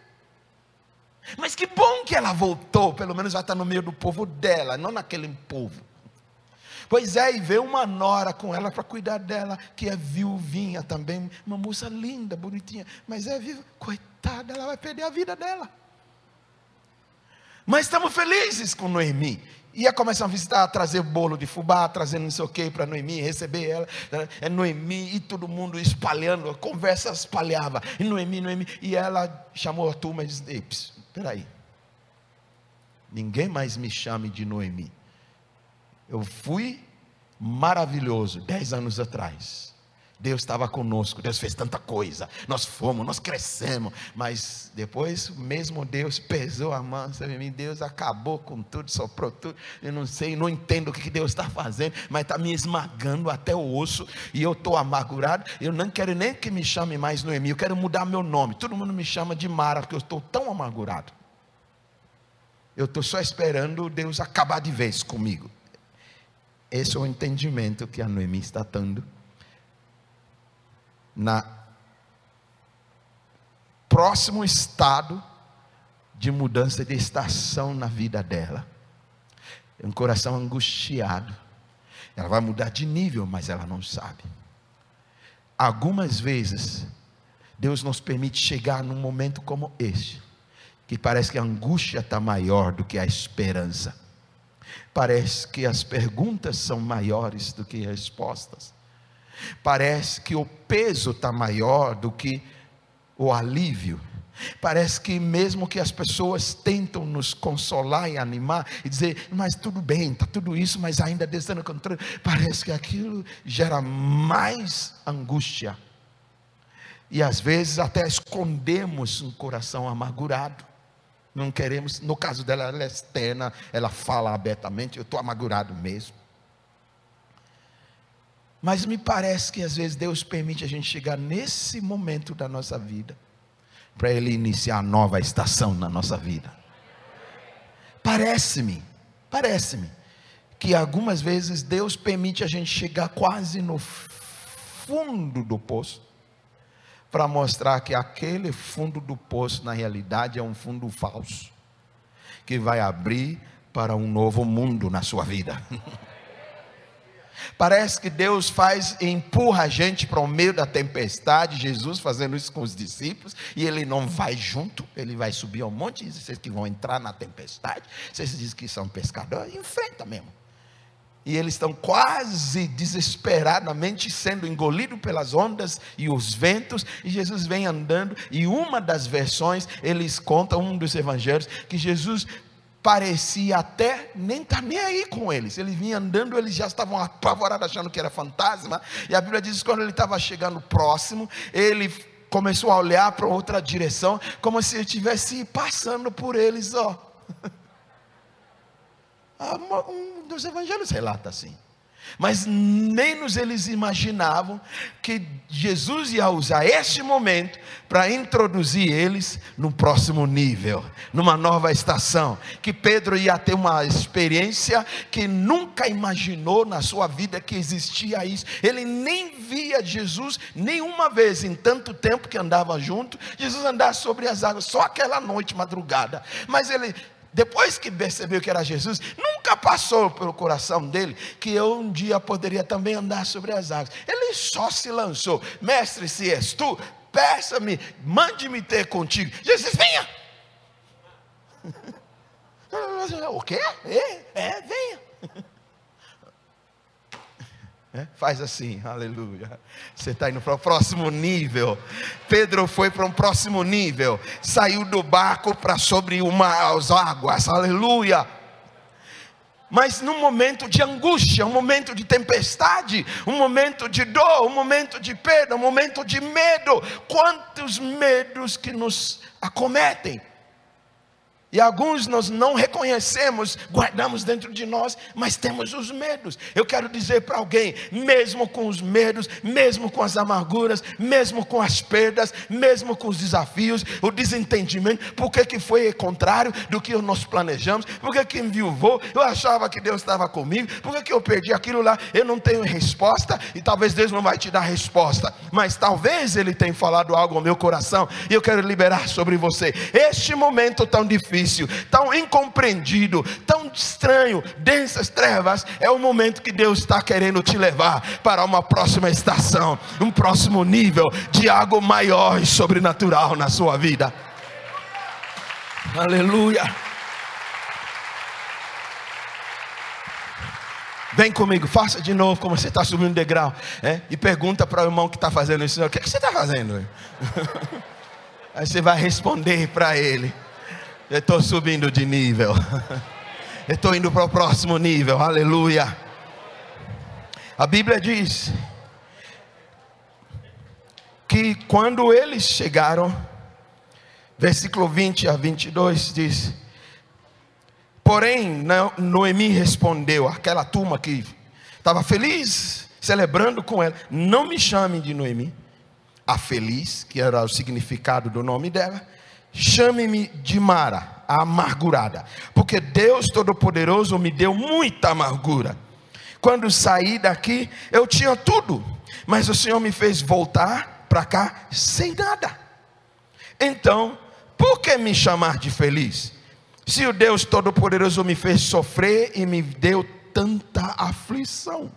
Mas que bom que ela voltou, pelo menos vai estar no meio do povo dela, não naquele povo. Pois é, e veio uma nora com ela para cuidar dela, que é viuvinha também, uma moça linda, bonitinha, mas é viva, coitada, ela vai perder a vida dela. Mas estamos felizes com Noemi. Ia começar a visitar, trazer bolo de fubá, trazendo não sei o que para Noemi, receber ela. É Noemi e todo mundo espalhando, a conversa espalhava. E Noemi, Noemi. E ela chamou a turma e disse: Ei, peraí. Ninguém mais me chame de Noemi. Eu fui maravilhoso dez anos atrás. Deus estava conosco, Deus fez tanta coisa, nós fomos, nós crescemos, mas depois mesmo Deus pesou a mão sobre mim, Deus acabou com tudo, soprou tudo, eu não sei, não entendo o que Deus está fazendo, mas está me esmagando até o osso, e eu estou amargurado, eu não quero nem que me chame mais Noemi, eu quero mudar meu nome, todo mundo me chama de Mara, porque eu estou tão amargurado, eu estou só esperando Deus acabar de vez comigo, esse é o entendimento que a Noemi está dando, na próximo estado de mudança de estação na vida dela. É um coração angustiado. Ela vai mudar de nível, mas ela não sabe. Algumas vezes, Deus nos permite chegar num momento como este, que parece que a angústia está maior do que a esperança. Parece que as perguntas são maiores do que as respostas. Parece que o peso está maior do que o alívio. Parece que mesmo que as pessoas tentam nos consolar e animar e dizer, mas tudo bem, está tudo isso, mas ainda Deus está no controle, parece que aquilo gera mais angústia. E às vezes até escondemos um coração amargurado. Não queremos, no caso dela, ela é externa, ela fala abertamente, eu estou amargurado mesmo. Mas me parece que às vezes Deus permite a gente chegar nesse momento da nossa vida, para Ele iniciar a nova estação na nossa vida. Parece-me, parece-me, que algumas vezes Deus permite a gente chegar quase no fundo do poço, para mostrar que aquele fundo do poço, na realidade, é um fundo falso, que vai abrir para um novo mundo na sua vida. [laughs] Parece que Deus faz e empurra a gente para o meio da tempestade, Jesus fazendo isso com os discípulos, e ele não vai junto, ele vai subir ao monte, e vocês que vão entrar na tempestade, vocês dizem que são pescadores, enfrenta mesmo. E eles estão quase desesperadamente sendo engolidos pelas ondas e os ventos, e Jesus vem andando, e uma das versões, eles contam, um dos evangelhos, que Jesus parecia até nem estar tá nem aí com eles. Ele vinha andando, eles já estavam apavorados, achando que era fantasma. E a Bíblia diz que quando ele estava chegando próximo, ele começou a olhar para outra direção, como se ele estivesse passando por eles, ó. [laughs] Um dos evangelhos relata assim. Mas menos eles imaginavam que Jesus ia usar este momento para introduzir eles no próximo nível, numa nova estação. Que Pedro ia ter uma experiência que nunca imaginou na sua vida que existia isso. Ele nem via Jesus nenhuma vez em tanto tempo que andava junto. Jesus andava sobre as águas, só aquela noite, madrugada. Mas ele depois que percebeu que era Jesus, nunca passou pelo coração dele que eu um dia poderia também andar sobre as águas. Ele só se lançou: Mestre, se és tu, peça-me, mande-me ter contigo. Jesus, venha. [laughs] o quê? É, é venha. É, faz assim, aleluia. Você está indo para o próximo nível. Pedro foi para um próximo nível. Saiu do barco para sobre uma, as águas, aleluia. Mas num momento de angústia, um momento de tempestade, um momento de dor, um momento de perda, um momento de medo. Quantos medos que nos acometem. E alguns nós não reconhecemos, guardamos dentro de nós, mas temos os medos. Eu quero dizer para alguém, mesmo com os medos, mesmo com as amarguras, mesmo com as perdas, mesmo com os desafios, o desentendimento, por que, que foi contrário do que nós planejamos? Por que, que enviuvou? Eu achava que Deus estava comigo, por que, que eu perdi aquilo lá? Eu não tenho resposta, e talvez Deus não vai te dar resposta, mas talvez Ele tenha falado algo ao meu coração, e eu quero liberar sobre você. Este momento tão difícil difícil, tão incompreendido, tão estranho, densas trevas, é o momento que Deus está querendo te levar para uma próxima estação, um próximo nível de algo maior e sobrenatural na sua vida. Aleluia. Vem comigo, faça de novo como você está subindo o degrau. É? E pergunta para o irmão que está fazendo isso: o que, é que você está fazendo? [laughs] Aí você vai responder para ele. Eu estou subindo de nível. [laughs] Eu estou indo para o próximo nível. Aleluia. A Bíblia diz que quando eles chegaram, versículo 20 a 22 diz: Porém, Noemi respondeu, aquela turma que estava feliz, celebrando com ela: Não me chamem de Noemi, a feliz, que era o significado do nome dela Chame-me de Mara, a amargurada, porque Deus Todo-Poderoso me deu muita amargura. Quando saí daqui, eu tinha tudo, mas o Senhor me fez voltar para cá sem nada. Então, por que me chamar de feliz? Se o Deus Todo-Poderoso me fez sofrer e me deu tanta aflição.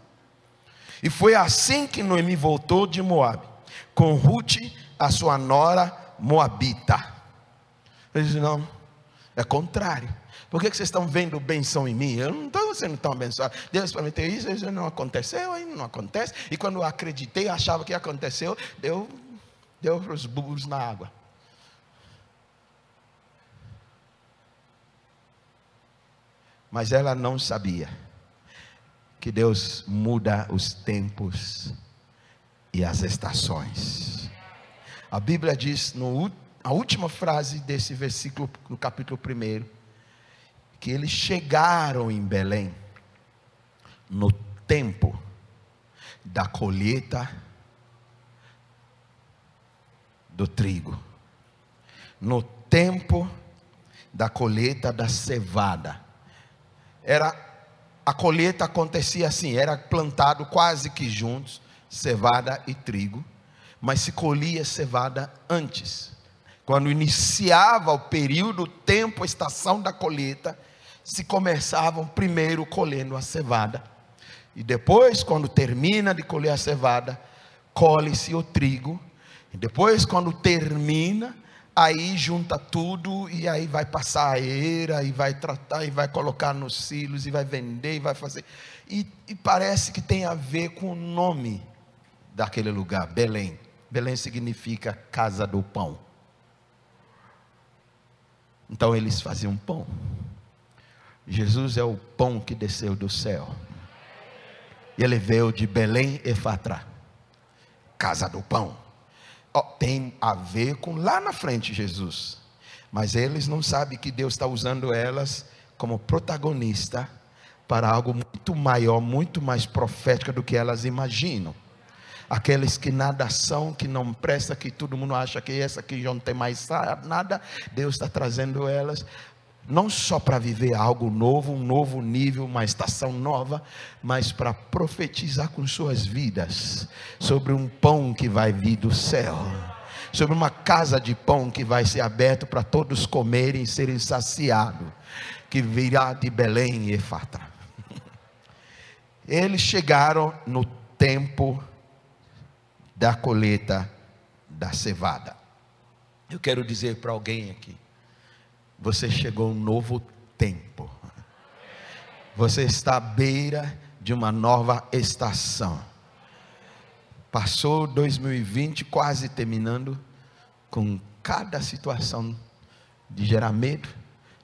E foi assim que Noemi voltou de Moab, com Ruth, a sua nora moabita. Ele disse: Não, é contrário. Por que, que vocês estão vendo benção em mim? Eu não estou sendo tão abençoado. Deus prometeu isso, isso não aconteceu, aí não acontece. E quando eu acreditei, achava que aconteceu, deu, deu os burros na água. Mas ela não sabia que Deus muda os tempos e as estações. A Bíblia diz no último a última frase desse versículo, no capítulo 1, que eles chegaram em Belém no tempo da colheita do trigo, no tempo da colheita da cevada. Era a colheita acontecia assim, era plantado quase que juntos, cevada e trigo, mas se colhia cevada antes. Quando iniciava o período, o tempo, a estação da colheita, se começavam primeiro colhendo a cevada. E depois, quando termina de colher a cevada, colhe-se o trigo. E depois, quando termina, aí junta tudo e aí vai passar a eira e vai tratar e vai colocar nos silos e vai vender e vai fazer. E, e parece que tem a ver com o nome daquele lugar, Belém. Belém significa casa do pão. Então eles faziam pão. Jesus é o pão que desceu do céu. E ele veio de Belém e Fatra, casa do pão. Oh, tem a ver com lá na frente Jesus. Mas eles não sabem que Deus está usando elas como protagonista para algo muito maior, muito mais profético do que elas imaginam aqueles que nada são, que não presta, que todo mundo acha que essa aqui já não tem mais nada, Deus está trazendo elas não só para viver algo novo, um novo nível, uma estação nova, mas para profetizar com suas vidas sobre um pão que vai vir do céu, sobre uma casa de pão que vai ser aberto para todos comerem e serem saciados, que virá de Belém e Efata. [laughs] Eles chegaram no tempo da colheita da cevada. Eu quero dizer para alguém aqui: você chegou um novo tempo. Você está à beira de uma nova estação. Passou 2020 quase terminando com cada situação de gerar medo,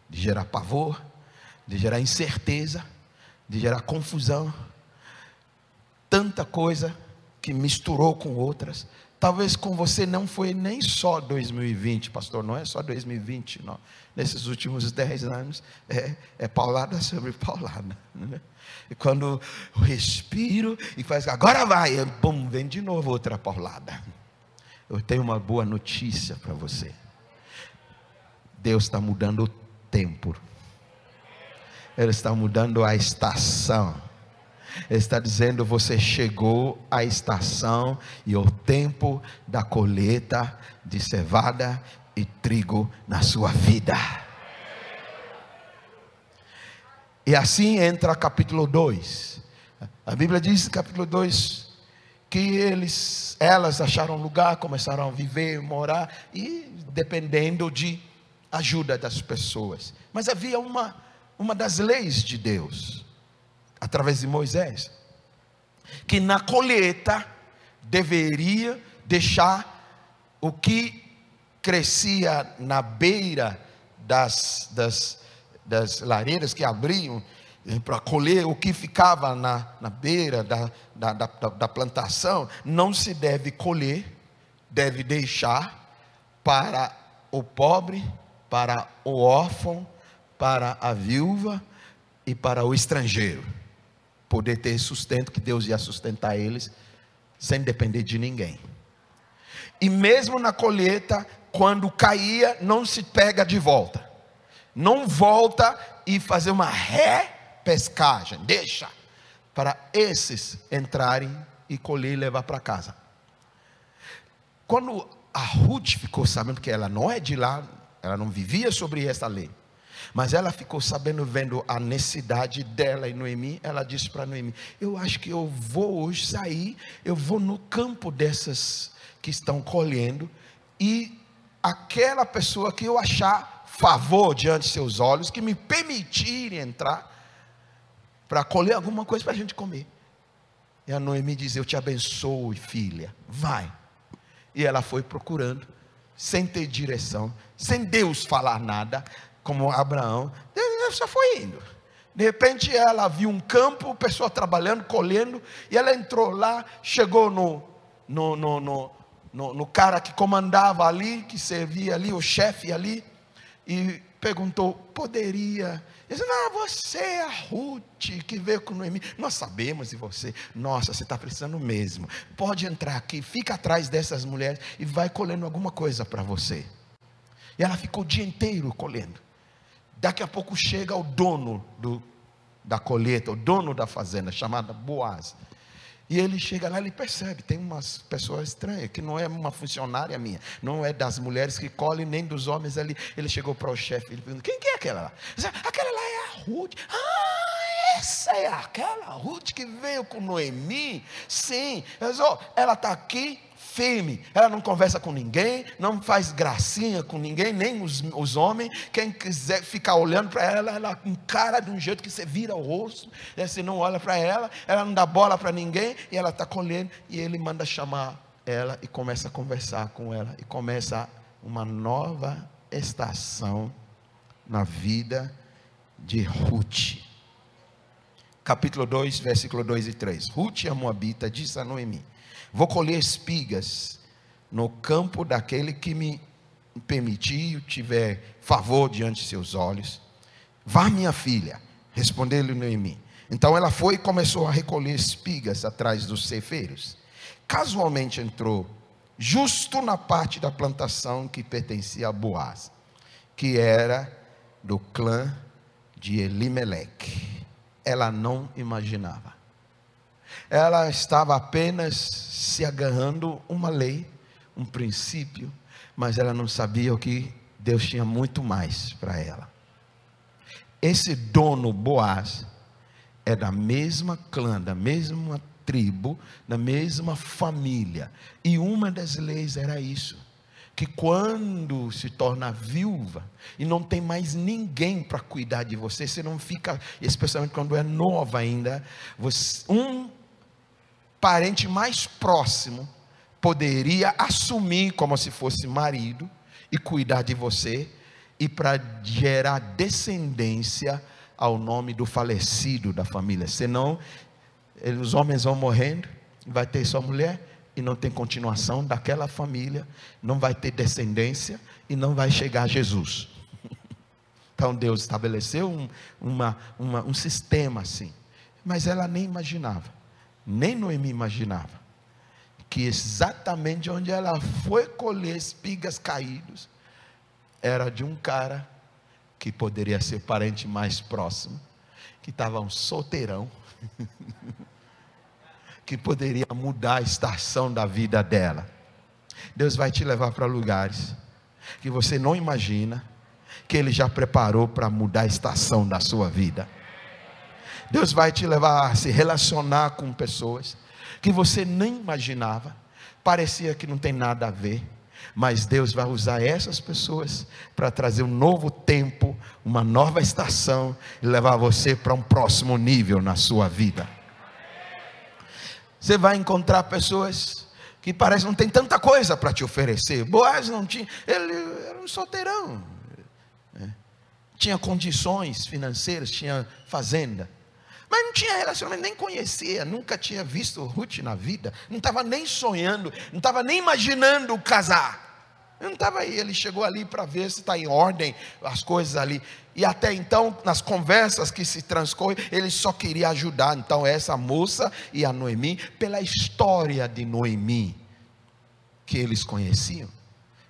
de gerar pavor, de gerar incerteza, de gerar confusão, tanta coisa que misturou com outras, Talvez com você não foi nem só 2020, pastor, não é só 2020, não. Nesses últimos 10 anos, é, é paulada sobre paulada. Né? E quando eu respiro e faz, agora vai, bum, vem de novo outra paulada. Eu tenho uma boa notícia para você. Deus está mudando o tempo. Ele está mudando a estação. Ele está dizendo: você chegou à estação e ao tempo da colheita de cevada e trigo na sua vida. E assim entra capítulo 2. A Bíblia diz, capítulo 2, que eles, elas acharam lugar, começaram a viver, morar e dependendo de ajuda das pessoas. Mas havia uma uma das leis de Deus através de Moisés, que na colheita deveria deixar o que crescia na beira das, das, das lareiras que abriam eh, para colher o que ficava na, na beira da, da, da, da plantação, não se deve colher, deve deixar para o pobre, para o órfão, para a viúva e para o estrangeiro poder ter sustento, que Deus ia sustentar eles, sem depender de ninguém. E mesmo na colheita, quando caía, não se pega de volta. Não volta e fazer uma repescagem. Deixa para esses entrarem e colher e levar para casa. Quando a Ruth ficou sabendo que ela não é de lá, ela não vivia sobre essa lei. Mas ela ficou sabendo, vendo a necessidade dela e Noemi. Ela disse para Noemi: Eu acho que eu vou hoje sair, eu vou no campo dessas que estão colhendo, e aquela pessoa que eu achar favor diante de seus olhos, que me permitirem entrar, para colher alguma coisa para a gente comer. E a Noemi diz: Eu te abençoo, filha, vai. E ela foi procurando, sem ter direção, sem Deus falar nada, como Abraão, só foi indo. De repente ela viu um campo, pessoa trabalhando, colhendo, e ela entrou lá, chegou no, no, no, no, no, no cara que comandava ali, que servia ali, o chefe ali, e perguntou: poderia? Ele disse: Não, você é a Ruth que veio com Noemi. Nós sabemos de você. Nossa, você está precisando mesmo. Pode entrar aqui, fica atrás dessas mulheres e vai colhendo alguma coisa para você. E ela ficou o dia inteiro colhendo. Daqui a pouco chega o dono do, da colheita, o dono da fazenda, chamado Boaz. E ele chega lá, ele percebe, tem umas pessoas estranhas, que não é uma funcionária minha, não é das mulheres que colhem, nem dos homens ali. Ele chegou para o chefe, ele perguntou, quem que é aquela lá? Aquela lá é a Ruth. Ah, essa é aquela Ruth que veio com Noemi? Sim, ela está aqui firme. Ela não conversa com ninguém, não faz gracinha com ninguém, nem os, os homens. Quem quiser ficar olhando para ela, ela encara de um jeito que você vira o rosto. Você não olha para ela, ela não dá bola para ninguém, e ela está colhendo. E ele manda chamar ela e começa a conversar com ela. E começa uma nova estação na vida de Ruth. Capítulo 2, versículo 2 e 3. Ruth, a Moabita, disse a Noemi: Vou colher espigas no campo daquele que me permitir, tiver favor diante de seus olhos. Vá, minha filha, respondeu-lhe Noemi. Então ela foi e começou a recolher espigas atrás dos cefeiros. Casualmente entrou, justo na parte da plantação que pertencia a Boaz, que era do clã de Elimeleque. Ela não imaginava ela estava apenas se agarrando uma lei, um princípio, mas ela não sabia o que Deus tinha muito mais para ela. Esse dono Boaz é da mesma clã, da mesma tribo, da mesma família. E uma das leis era isso: que quando se torna viúva e não tem mais ninguém para cuidar de você, você não fica, especialmente quando é nova ainda, você, um parente mais próximo poderia assumir como se fosse marido e cuidar de você e para gerar descendência ao nome do falecido da família. Senão, os homens vão morrendo, vai ter só mulher, e não tem continuação daquela família, não vai ter descendência e não vai chegar a Jesus. [laughs] Então Deus estabeleceu um, uma, uma, um sistema assim, mas ela nem imaginava, nem Noemi imaginava, que exatamente onde ela foi colher espigas caídos, era de um cara que poderia ser parente mais próximo, que estava um solteirão. [laughs] que poderia mudar a estação da vida dela. Deus vai te levar para lugares que você não imagina, que Ele já preparou para mudar a estação da sua vida. Deus vai te levar a se relacionar com pessoas que você nem imaginava, parecia que não tem nada a ver, mas Deus vai usar essas pessoas para trazer um novo tempo, uma nova estação e levar você para um próximo nível na sua vida. Você vai encontrar pessoas que parece não tem tanta coisa para te oferecer. Boaz não tinha, ele era um solteirão. Né? Tinha condições financeiras, tinha fazenda. Mas não tinha relacionamento, nem conhecia, nunca tinha visto Ruth na vida, não estava nem sonhando, não estava nem imaginando casar. Não estava aí, ele chegou ali para ver se está em ordem as coisas ali. E até então, nas conversas que se transcorrem, ele só queria ajudar. Então, essa moça e a Noemi, pela história de Noemi, que eles conheciam,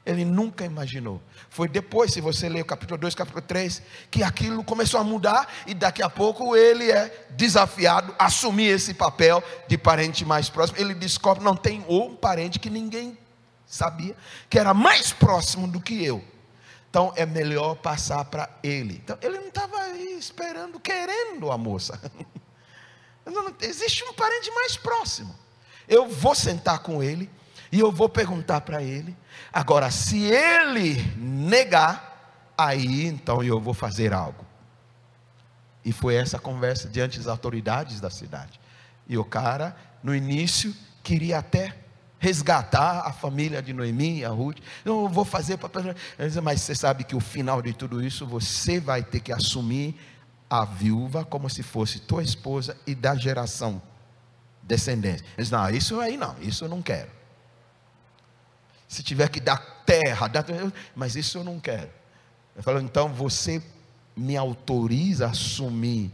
ele nunca imaginou. Foi depois, se você ler o capítulo 2, capítulo 3, que aquilo começou a mudar e daqui a pouco ele é desafiado a assumir esse papel de parente mais próximo. Ele descobre, não tem um parente que ninguém sabia que era mais próximo do que eu. Então é melhor passar para ele. Então ele não estava esperando, querendo a moça. [laughs] Não, existe um parente mais próximo. Eu vou sentar com ele e eu vou perguntar para ele. Agora, se ele negar, aí então eu vou fazer algo. E foi essa conversa diante das autoridades da cidade. E o cara, no início, queria até resgatar a família de Noemi e a Ruth. Eu vou fazer para. Mas você sabe que o final de tudo isso, você vai ter que assumir a viúva como se fosse tua esposa e da geração descendente. Eles não, isso aí não, isso eu não quero. Se tiver que dar terra, dar, mas isso eu não quero. Eu falo, então você me autoriza a assumir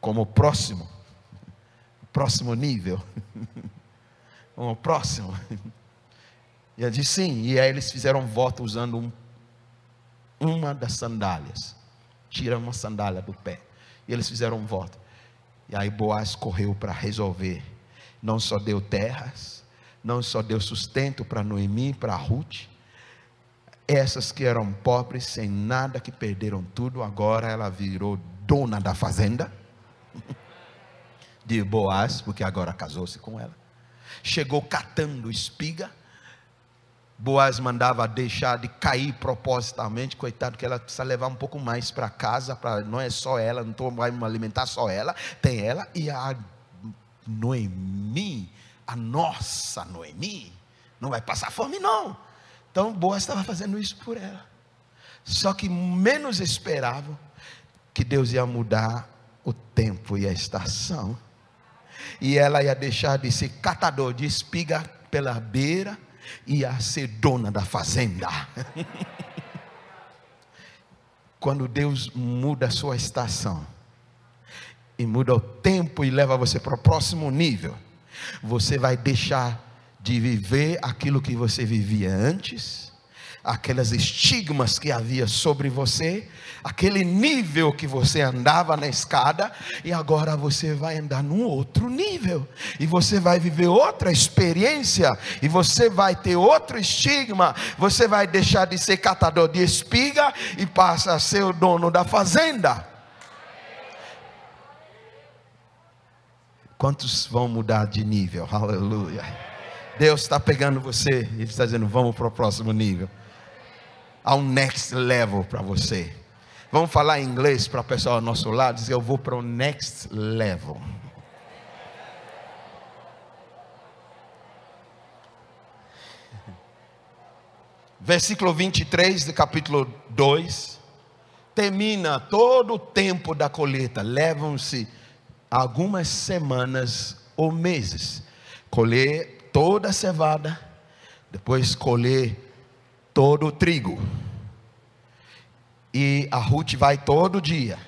como próximo, próximo nível. [laughs] o próximo. [laughs] E ele disse sim, e aí eles fizeram voto usando um, uma das sandálias. Tira uma sandália do pé. E eles fizeram voto. E aí Boaz correu para resolver. Não só deu terras, não só deu sustento para Noemi, para Ruth. Essas que eram pobres, sem nada, que perderam tudo, agora ela virou dona da fazenda [laughs] de Boaz, porque agora casou-se com ela chegou catando espiga. Boaz mandava deixar de cair propositalmente, coitado, que ela precisa levar um pouco mais para casa, pra, não é só ela, não estou vai alimentar só ela, tem ela e a Noemi, a nossa Noemi, não vai passar fome não. Então Boaz estava fazendo isso por ela. Só que menos esperavam que Deus ia mudar o tempo e a estação e ela ia deixar de ser catador de espiga pela beira e ia ser dona da fazenda. [laughs] Quando Deus muda a sua estação e muda o tempo e leva você para o próximo nível, você vai deixar de viver aquilo que você vivia antes aquelas estigmas que havia sobre você, aquele nível que você andava na escada, e agora você vai andar num outro nível, e você vai viver outra experiência, e você vai ter outro estigma, você vai deixar de ser catador de espiga e passa a ser o dono da fazenda. Quantos vão mudar de nível? Aleluia. Deus está pegando você e está dizendo: vamos para o próximo nível a um next level para você. Vamos falar em inglês para o pessoal ao nosso lado, dizer eu vou para o next level. [laughs] Versículo 23 do capítulo 2. Termina todo o tempo da colheita. Levam-se algumas semanas ou meses. Colher toda a cevada, depois colher todo o trigo. E a Ruth vai todo dia.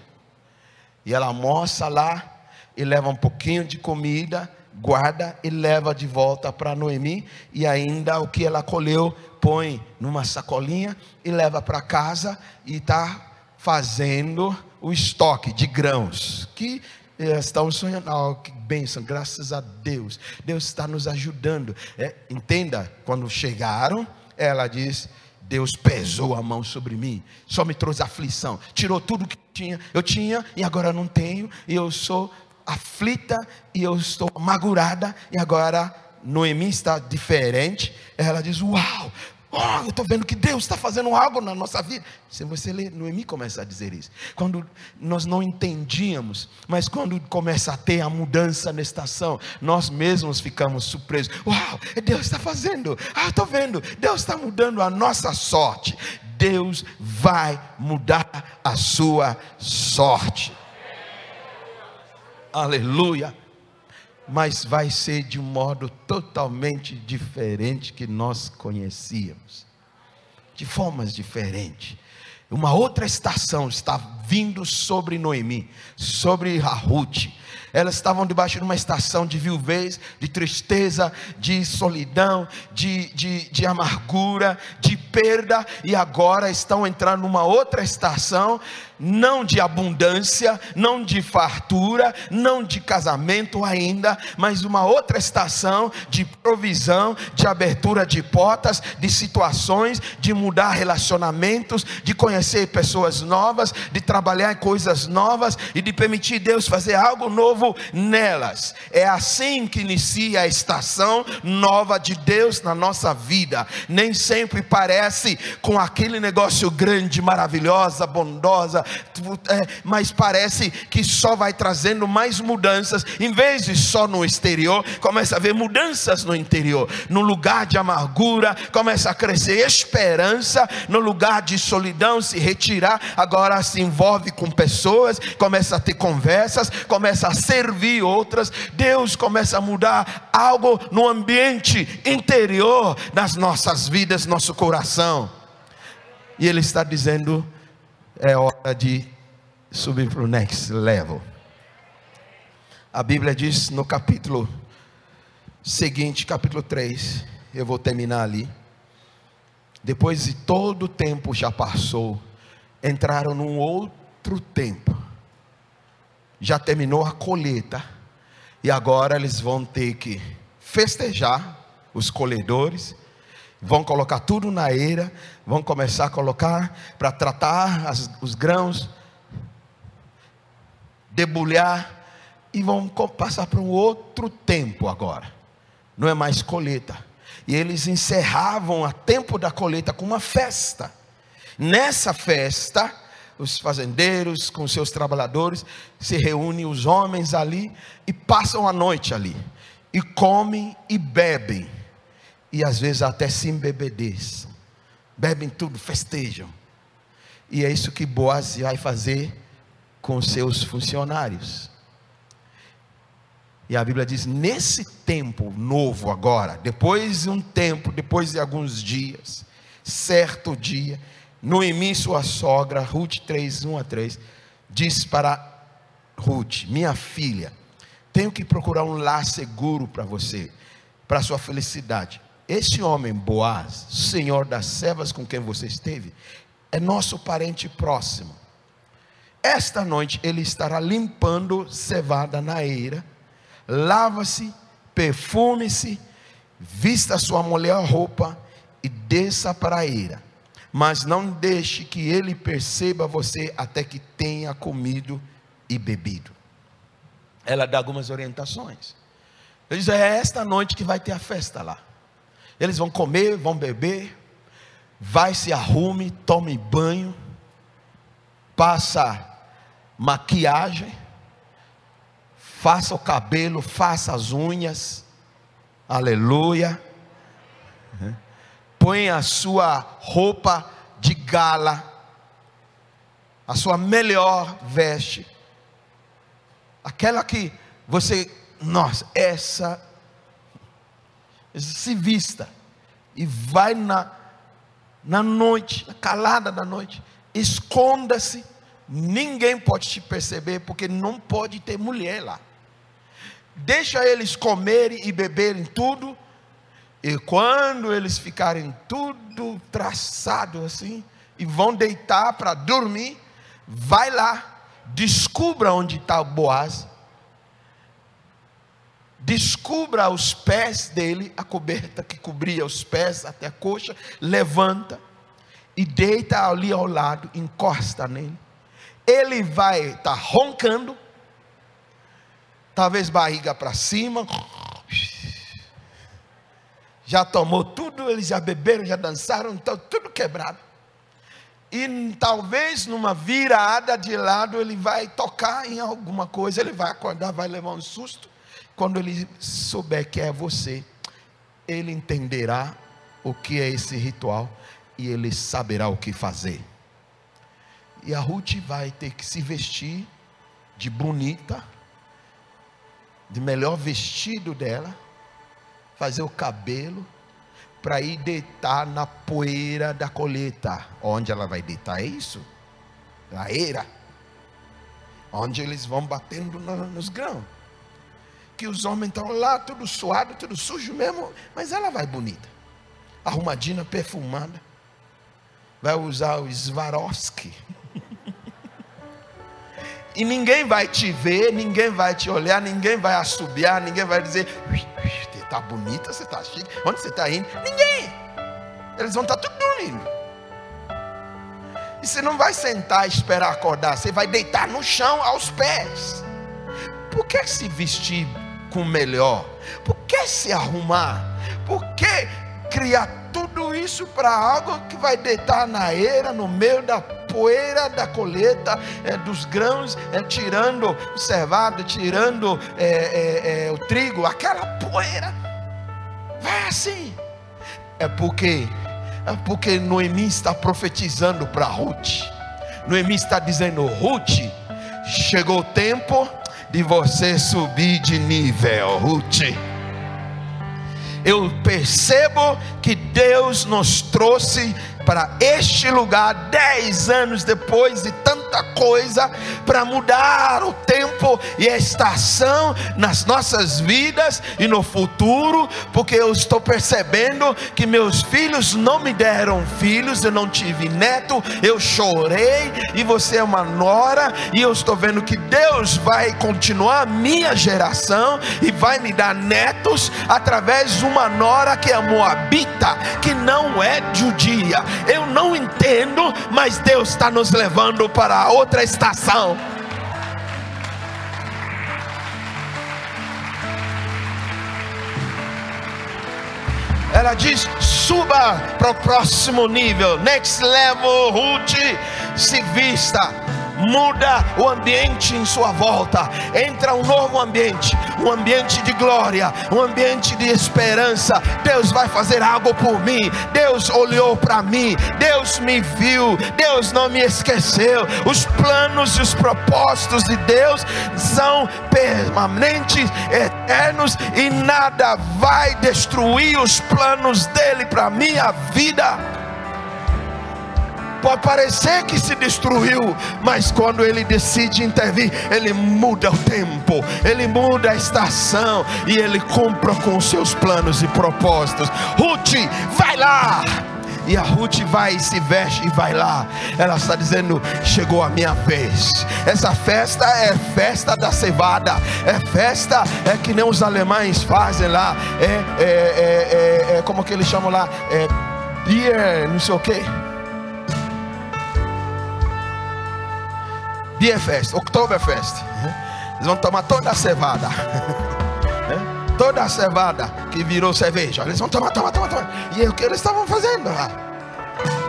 E ela almoça lá e leva um pouquinho de comida, guarda e leva de volta para Noemi. E ainda o que ela colheu, põe numa sacolinha e leva para casa e está fazendo o estoque de grãos. Que estão sonhando, oh, que bênção, graças a Deus. Deus está nos ajudando. É, entenda, quando chegaram, ela diz Deus pesou a mão sobre mim, só me trouxe aflição, tirou tudo que tinha, eu tinha e agora não tenho, e eu sou aflita e eu estou amargurada, e agora Noemi está diferente. Ela diz: Uau, Oh, eu estou vendo que Deus está fazendo algo na nossa vida. Se você ler, Noemi começa a dizer isso. Quando nós não entendíamos, mas quando começa a ter a mudança na estação, nós mesmos ficamos surpresos. Uau, Deus está fazendo. Ah, estou vendo. Deus está mudando a nossa sorte. Deus vai mudar a sua sorte. Aleluia mas vai ser de um modo totalmente diferente que nós conhecíamos, de formas diferentes. Uma outra estação está vindo sobre Noemi, sobre Ruth. Elas estavam debaixo de uma estação de viuvez, de tristeza, de solidão, de, de, de amargura, de perda, e agora estão entrando numa outra estação não de abundância, não de fartura, não de casamento ainda, mas uma outra estação de provisão, de abertura de portas, de situações, de mudar relacionamentos, de conhecer pessoas novas, de trabalhar em coisas novas e de permitir Deus fazer algo novo nelas. É assim que inicia a estação nova de Deus na nossa vida. Nem sempre parece com aquele negócio grande, maravilhosa, bondosa, é, mas parece que só vai trazendo mais mudanças, em vez de só no exterior, começa a ver mudanças no interior. No lugar de amargura, começa a crescer esperança, no lugar de solidão, se retirar, agora se envolve com pessoas, começa a ter conversas, começa a servir outras. Deus começa a mudar algo no ambiente interior das nossas vidas, nosso coração. E Ele está dizendo: é hora de subir para o next level. A Bíblia diz no capítulo seguinte, capítulo 3, eu vou terminar ali. Depois de todo o tempo já passou, entraram num outro tempo. Já terminou a colheita, e agora eles vão ter que festejar os colhedores vão colocar tudo na eira, vão começar a colocar para tratar as, os grãos, debulhar e vão passar para um outro tempo agora. Não é mais colheita. E eles encerravam a tempo da colheita com uma festa. Nessa festa, os fazendeiros com seus trabalhadores se reúnem os homens ali e passam a noite ali e comem e bebem e às vezes até se embebedeçam, bebem tudo, festejam. E é isso que Boaz vai fazer com seus funcionários. E a Bíblia diz: nesse tempo novo agora, depois de um tempo, depois de alguns dias, certo dia, Noemi, sua sogra, Ruth 3, 1 a 3, diz para Ruth: Minha filha, tenho que procurar um lar seguro para você, para sua felicidade. Esse homem, Boaz, senhor das servas com quem você esteve, é nosso parente próximo. Esta noite ele estará limpando cevada na eira, lava-se, perfume-se, vista sua mulher roupa e desça para a eira. Mas não deixe que ele perceba você até que tenha comido e bebido. Ela dá algumas orientações. Ele diz: é esta noite que vai ter a festa lá. Eles vão comer, vão beber, vai se arrume, tome banho, passa maquiagem, faça o cabelo, faça as unhas, aleluia. Põe a sua roupa de gala, a sua melhor veste, aquela que você, nossa, essa se vista e vai na, na noite, calada da noite, esconda-se, ninguém pode te perceber, porque não pode ter mulher lá. Deixa eles comerem e beberem tudo, e quando eles ficarem tudo traçado assim, e vão deitar para dormir, vai lá, descubra onde está o Boaz, descubra os pés dele, a coberta que cobria os pés até a coxa, levanta e deita ali ao lado, encosta nele. Ele vai estar tá roncando, talvez barriga para cima, já tomou tudo, eles já beberam, já dançaram, então tudo quebrado. E talvez numa virada de lado ele vai tocar em alguma coisa, ele vai acordar, vai levar um susto quando ele souber que é você, ele entenderá o que é esse ritual e ele saberá o que fazer. E a Ruth vai ter que se vestir de bonita, de melhor vestido dela, fazer o cabelo, para ir deitar na poeira da colheita. Onde ela vai deitar? É isso? Na eira. Onde eles vão batendo nos grãos que os homens estão lá, tudo suado, tudo sujo mesmo, mas ela vai bonita, arrumadinha, perfumada, vai usar o Swarovski. e ninguém vai te ver, ninguém vai te olhar, ninguém vai assobiar, ninguém vai dizer, você está bonita, você está chique, onde você está indo? Ninguém. Eles vão estar tá tudo dormindo. E você não vai sentar e esperar acordar, você vai deitar no chão aos pés. Por que se vestir com melhor? Por que se arrumar? Por que criar tudo isso para algo que vai deitar na eira, no meio da poeira da colheita, é, dos grãos, é, tirando o cevado, tirando é, é, é, o trigo, aquela poeira. Vai assim. É porque, é porque Noemi está profetizando para Ruth. Noemi está dizendo: Ruth, chegou o tempo de você subir de nível, Ruth. Eu percebo que Deus nos trouxe para este lugar dez anos depois de tanta coisa para mudar o tempo e a estação nas nossas vidas e no futuro, porque eu estou percebendo que meus filhos não me deram filhos, eu não tive neto, eu chorei e você é uma nora e eu estou vendo que Deus vai continuar a minha geração e vai me dar netos através de uma nora que é moabita, que não é judia eu não entendo, mas Deus está nos levando para outra estação. Ela diz: suba para o próximo nível, next level, Ruth, se vista muda o ambiente em sua volta, entra um novo ambiente, um ambiente de glória, um ambiente de esperança. Deus vai fazer algo por mim. Deus olhou para mim, Deus me viu, Deus não me esqueceu. Os planos e os propósitos de Deus são permanentes, eternos e nada vai destruir os planos dele para minha vida. Pode parecer que se destruiu, mas quando ele decide intervir, ele muda o tempo, ele muda a estação e ele cumpre com os seus planos e propósitos. Ruth, vai lá! E a Ruth vai e se veste e vai lá. Ela está dizendo: chegou a minha vez. Essa festa é festa da cevada. É festa, é que nem os alemães fazem lá. É, é, é, é, é como que eles chamam lá? É beer, não sei o que. Bierfest, Oktoberfest. Eles vão tomar toda a cevada. [laughs] toda a cevada que virou cerveja. Eles vão tomar, tomar, tomar, tomar. E é o que eles estavam fazendo lá.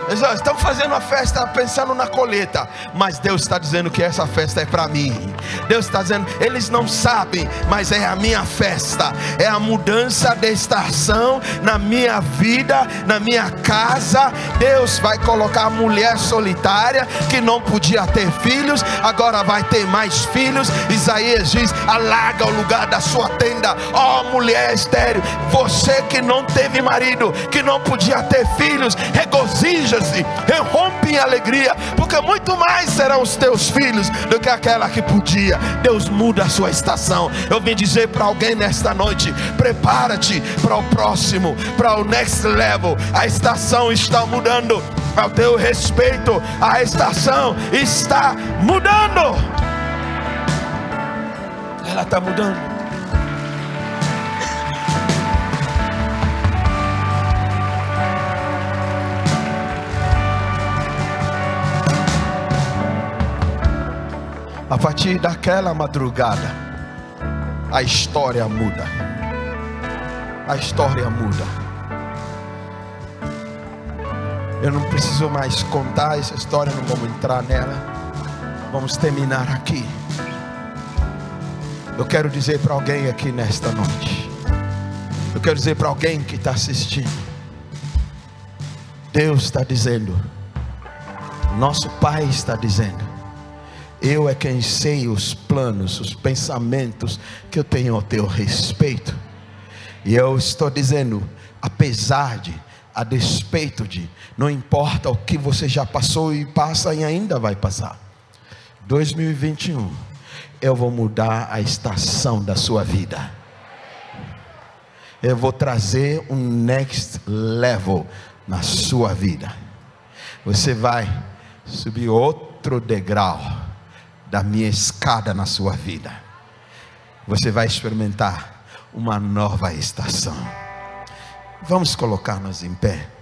Estamos fazendo a festa pensando na colheita, mas Deus está dizendo que essa festa é para mim. Deus está dizendo, eles não sabem, mas é a minha festa, é a mudança de estação na minha vida, na minha casa. Deus vai colocar a mulher solitária que não podia ter filhos, agora vai ter mais filhos. Isaías diz: alarga o lugar da sua tenda, ó oh, mulher estéreo, você que não teve marido, que não podia ter filhos, regozija-se, rompe em alegria, porque muito mais serão os teus filhos do que aquela que podia. Deus muda a sua estação. Eu vim dizer para alguém nesta noite: prepara-te para o próximo, para o next level. A estação está mudando. Ao teu respeito, a estação está mudando. Ela está mudando. A partir daquela madrugada, a história muda. A história muda. Eu não preciso mais contar essa história, não vamos entrar nela. Vamos terminar aqui. Eu quero dizer para alguém aqui nesta noite. Eu quero dizer para alguém que está assistindo. Deus está dizendo. Nosso Pai está dizendo eu é quem sei os planos, os pensamentos que eu tenho ao teu respeito. E eu estou dizendo, apesar de, a despeito de, não importa o que você já passou e passa e ainda vai passar. 2021, eu vou mudar a estação da sua vida. Eu vou trazer um next level na sua vida. Você vai subir outro degrau da minha escada na sua vida. Você vai experimentar uma nova estação. Vamos colocar-nos em pé.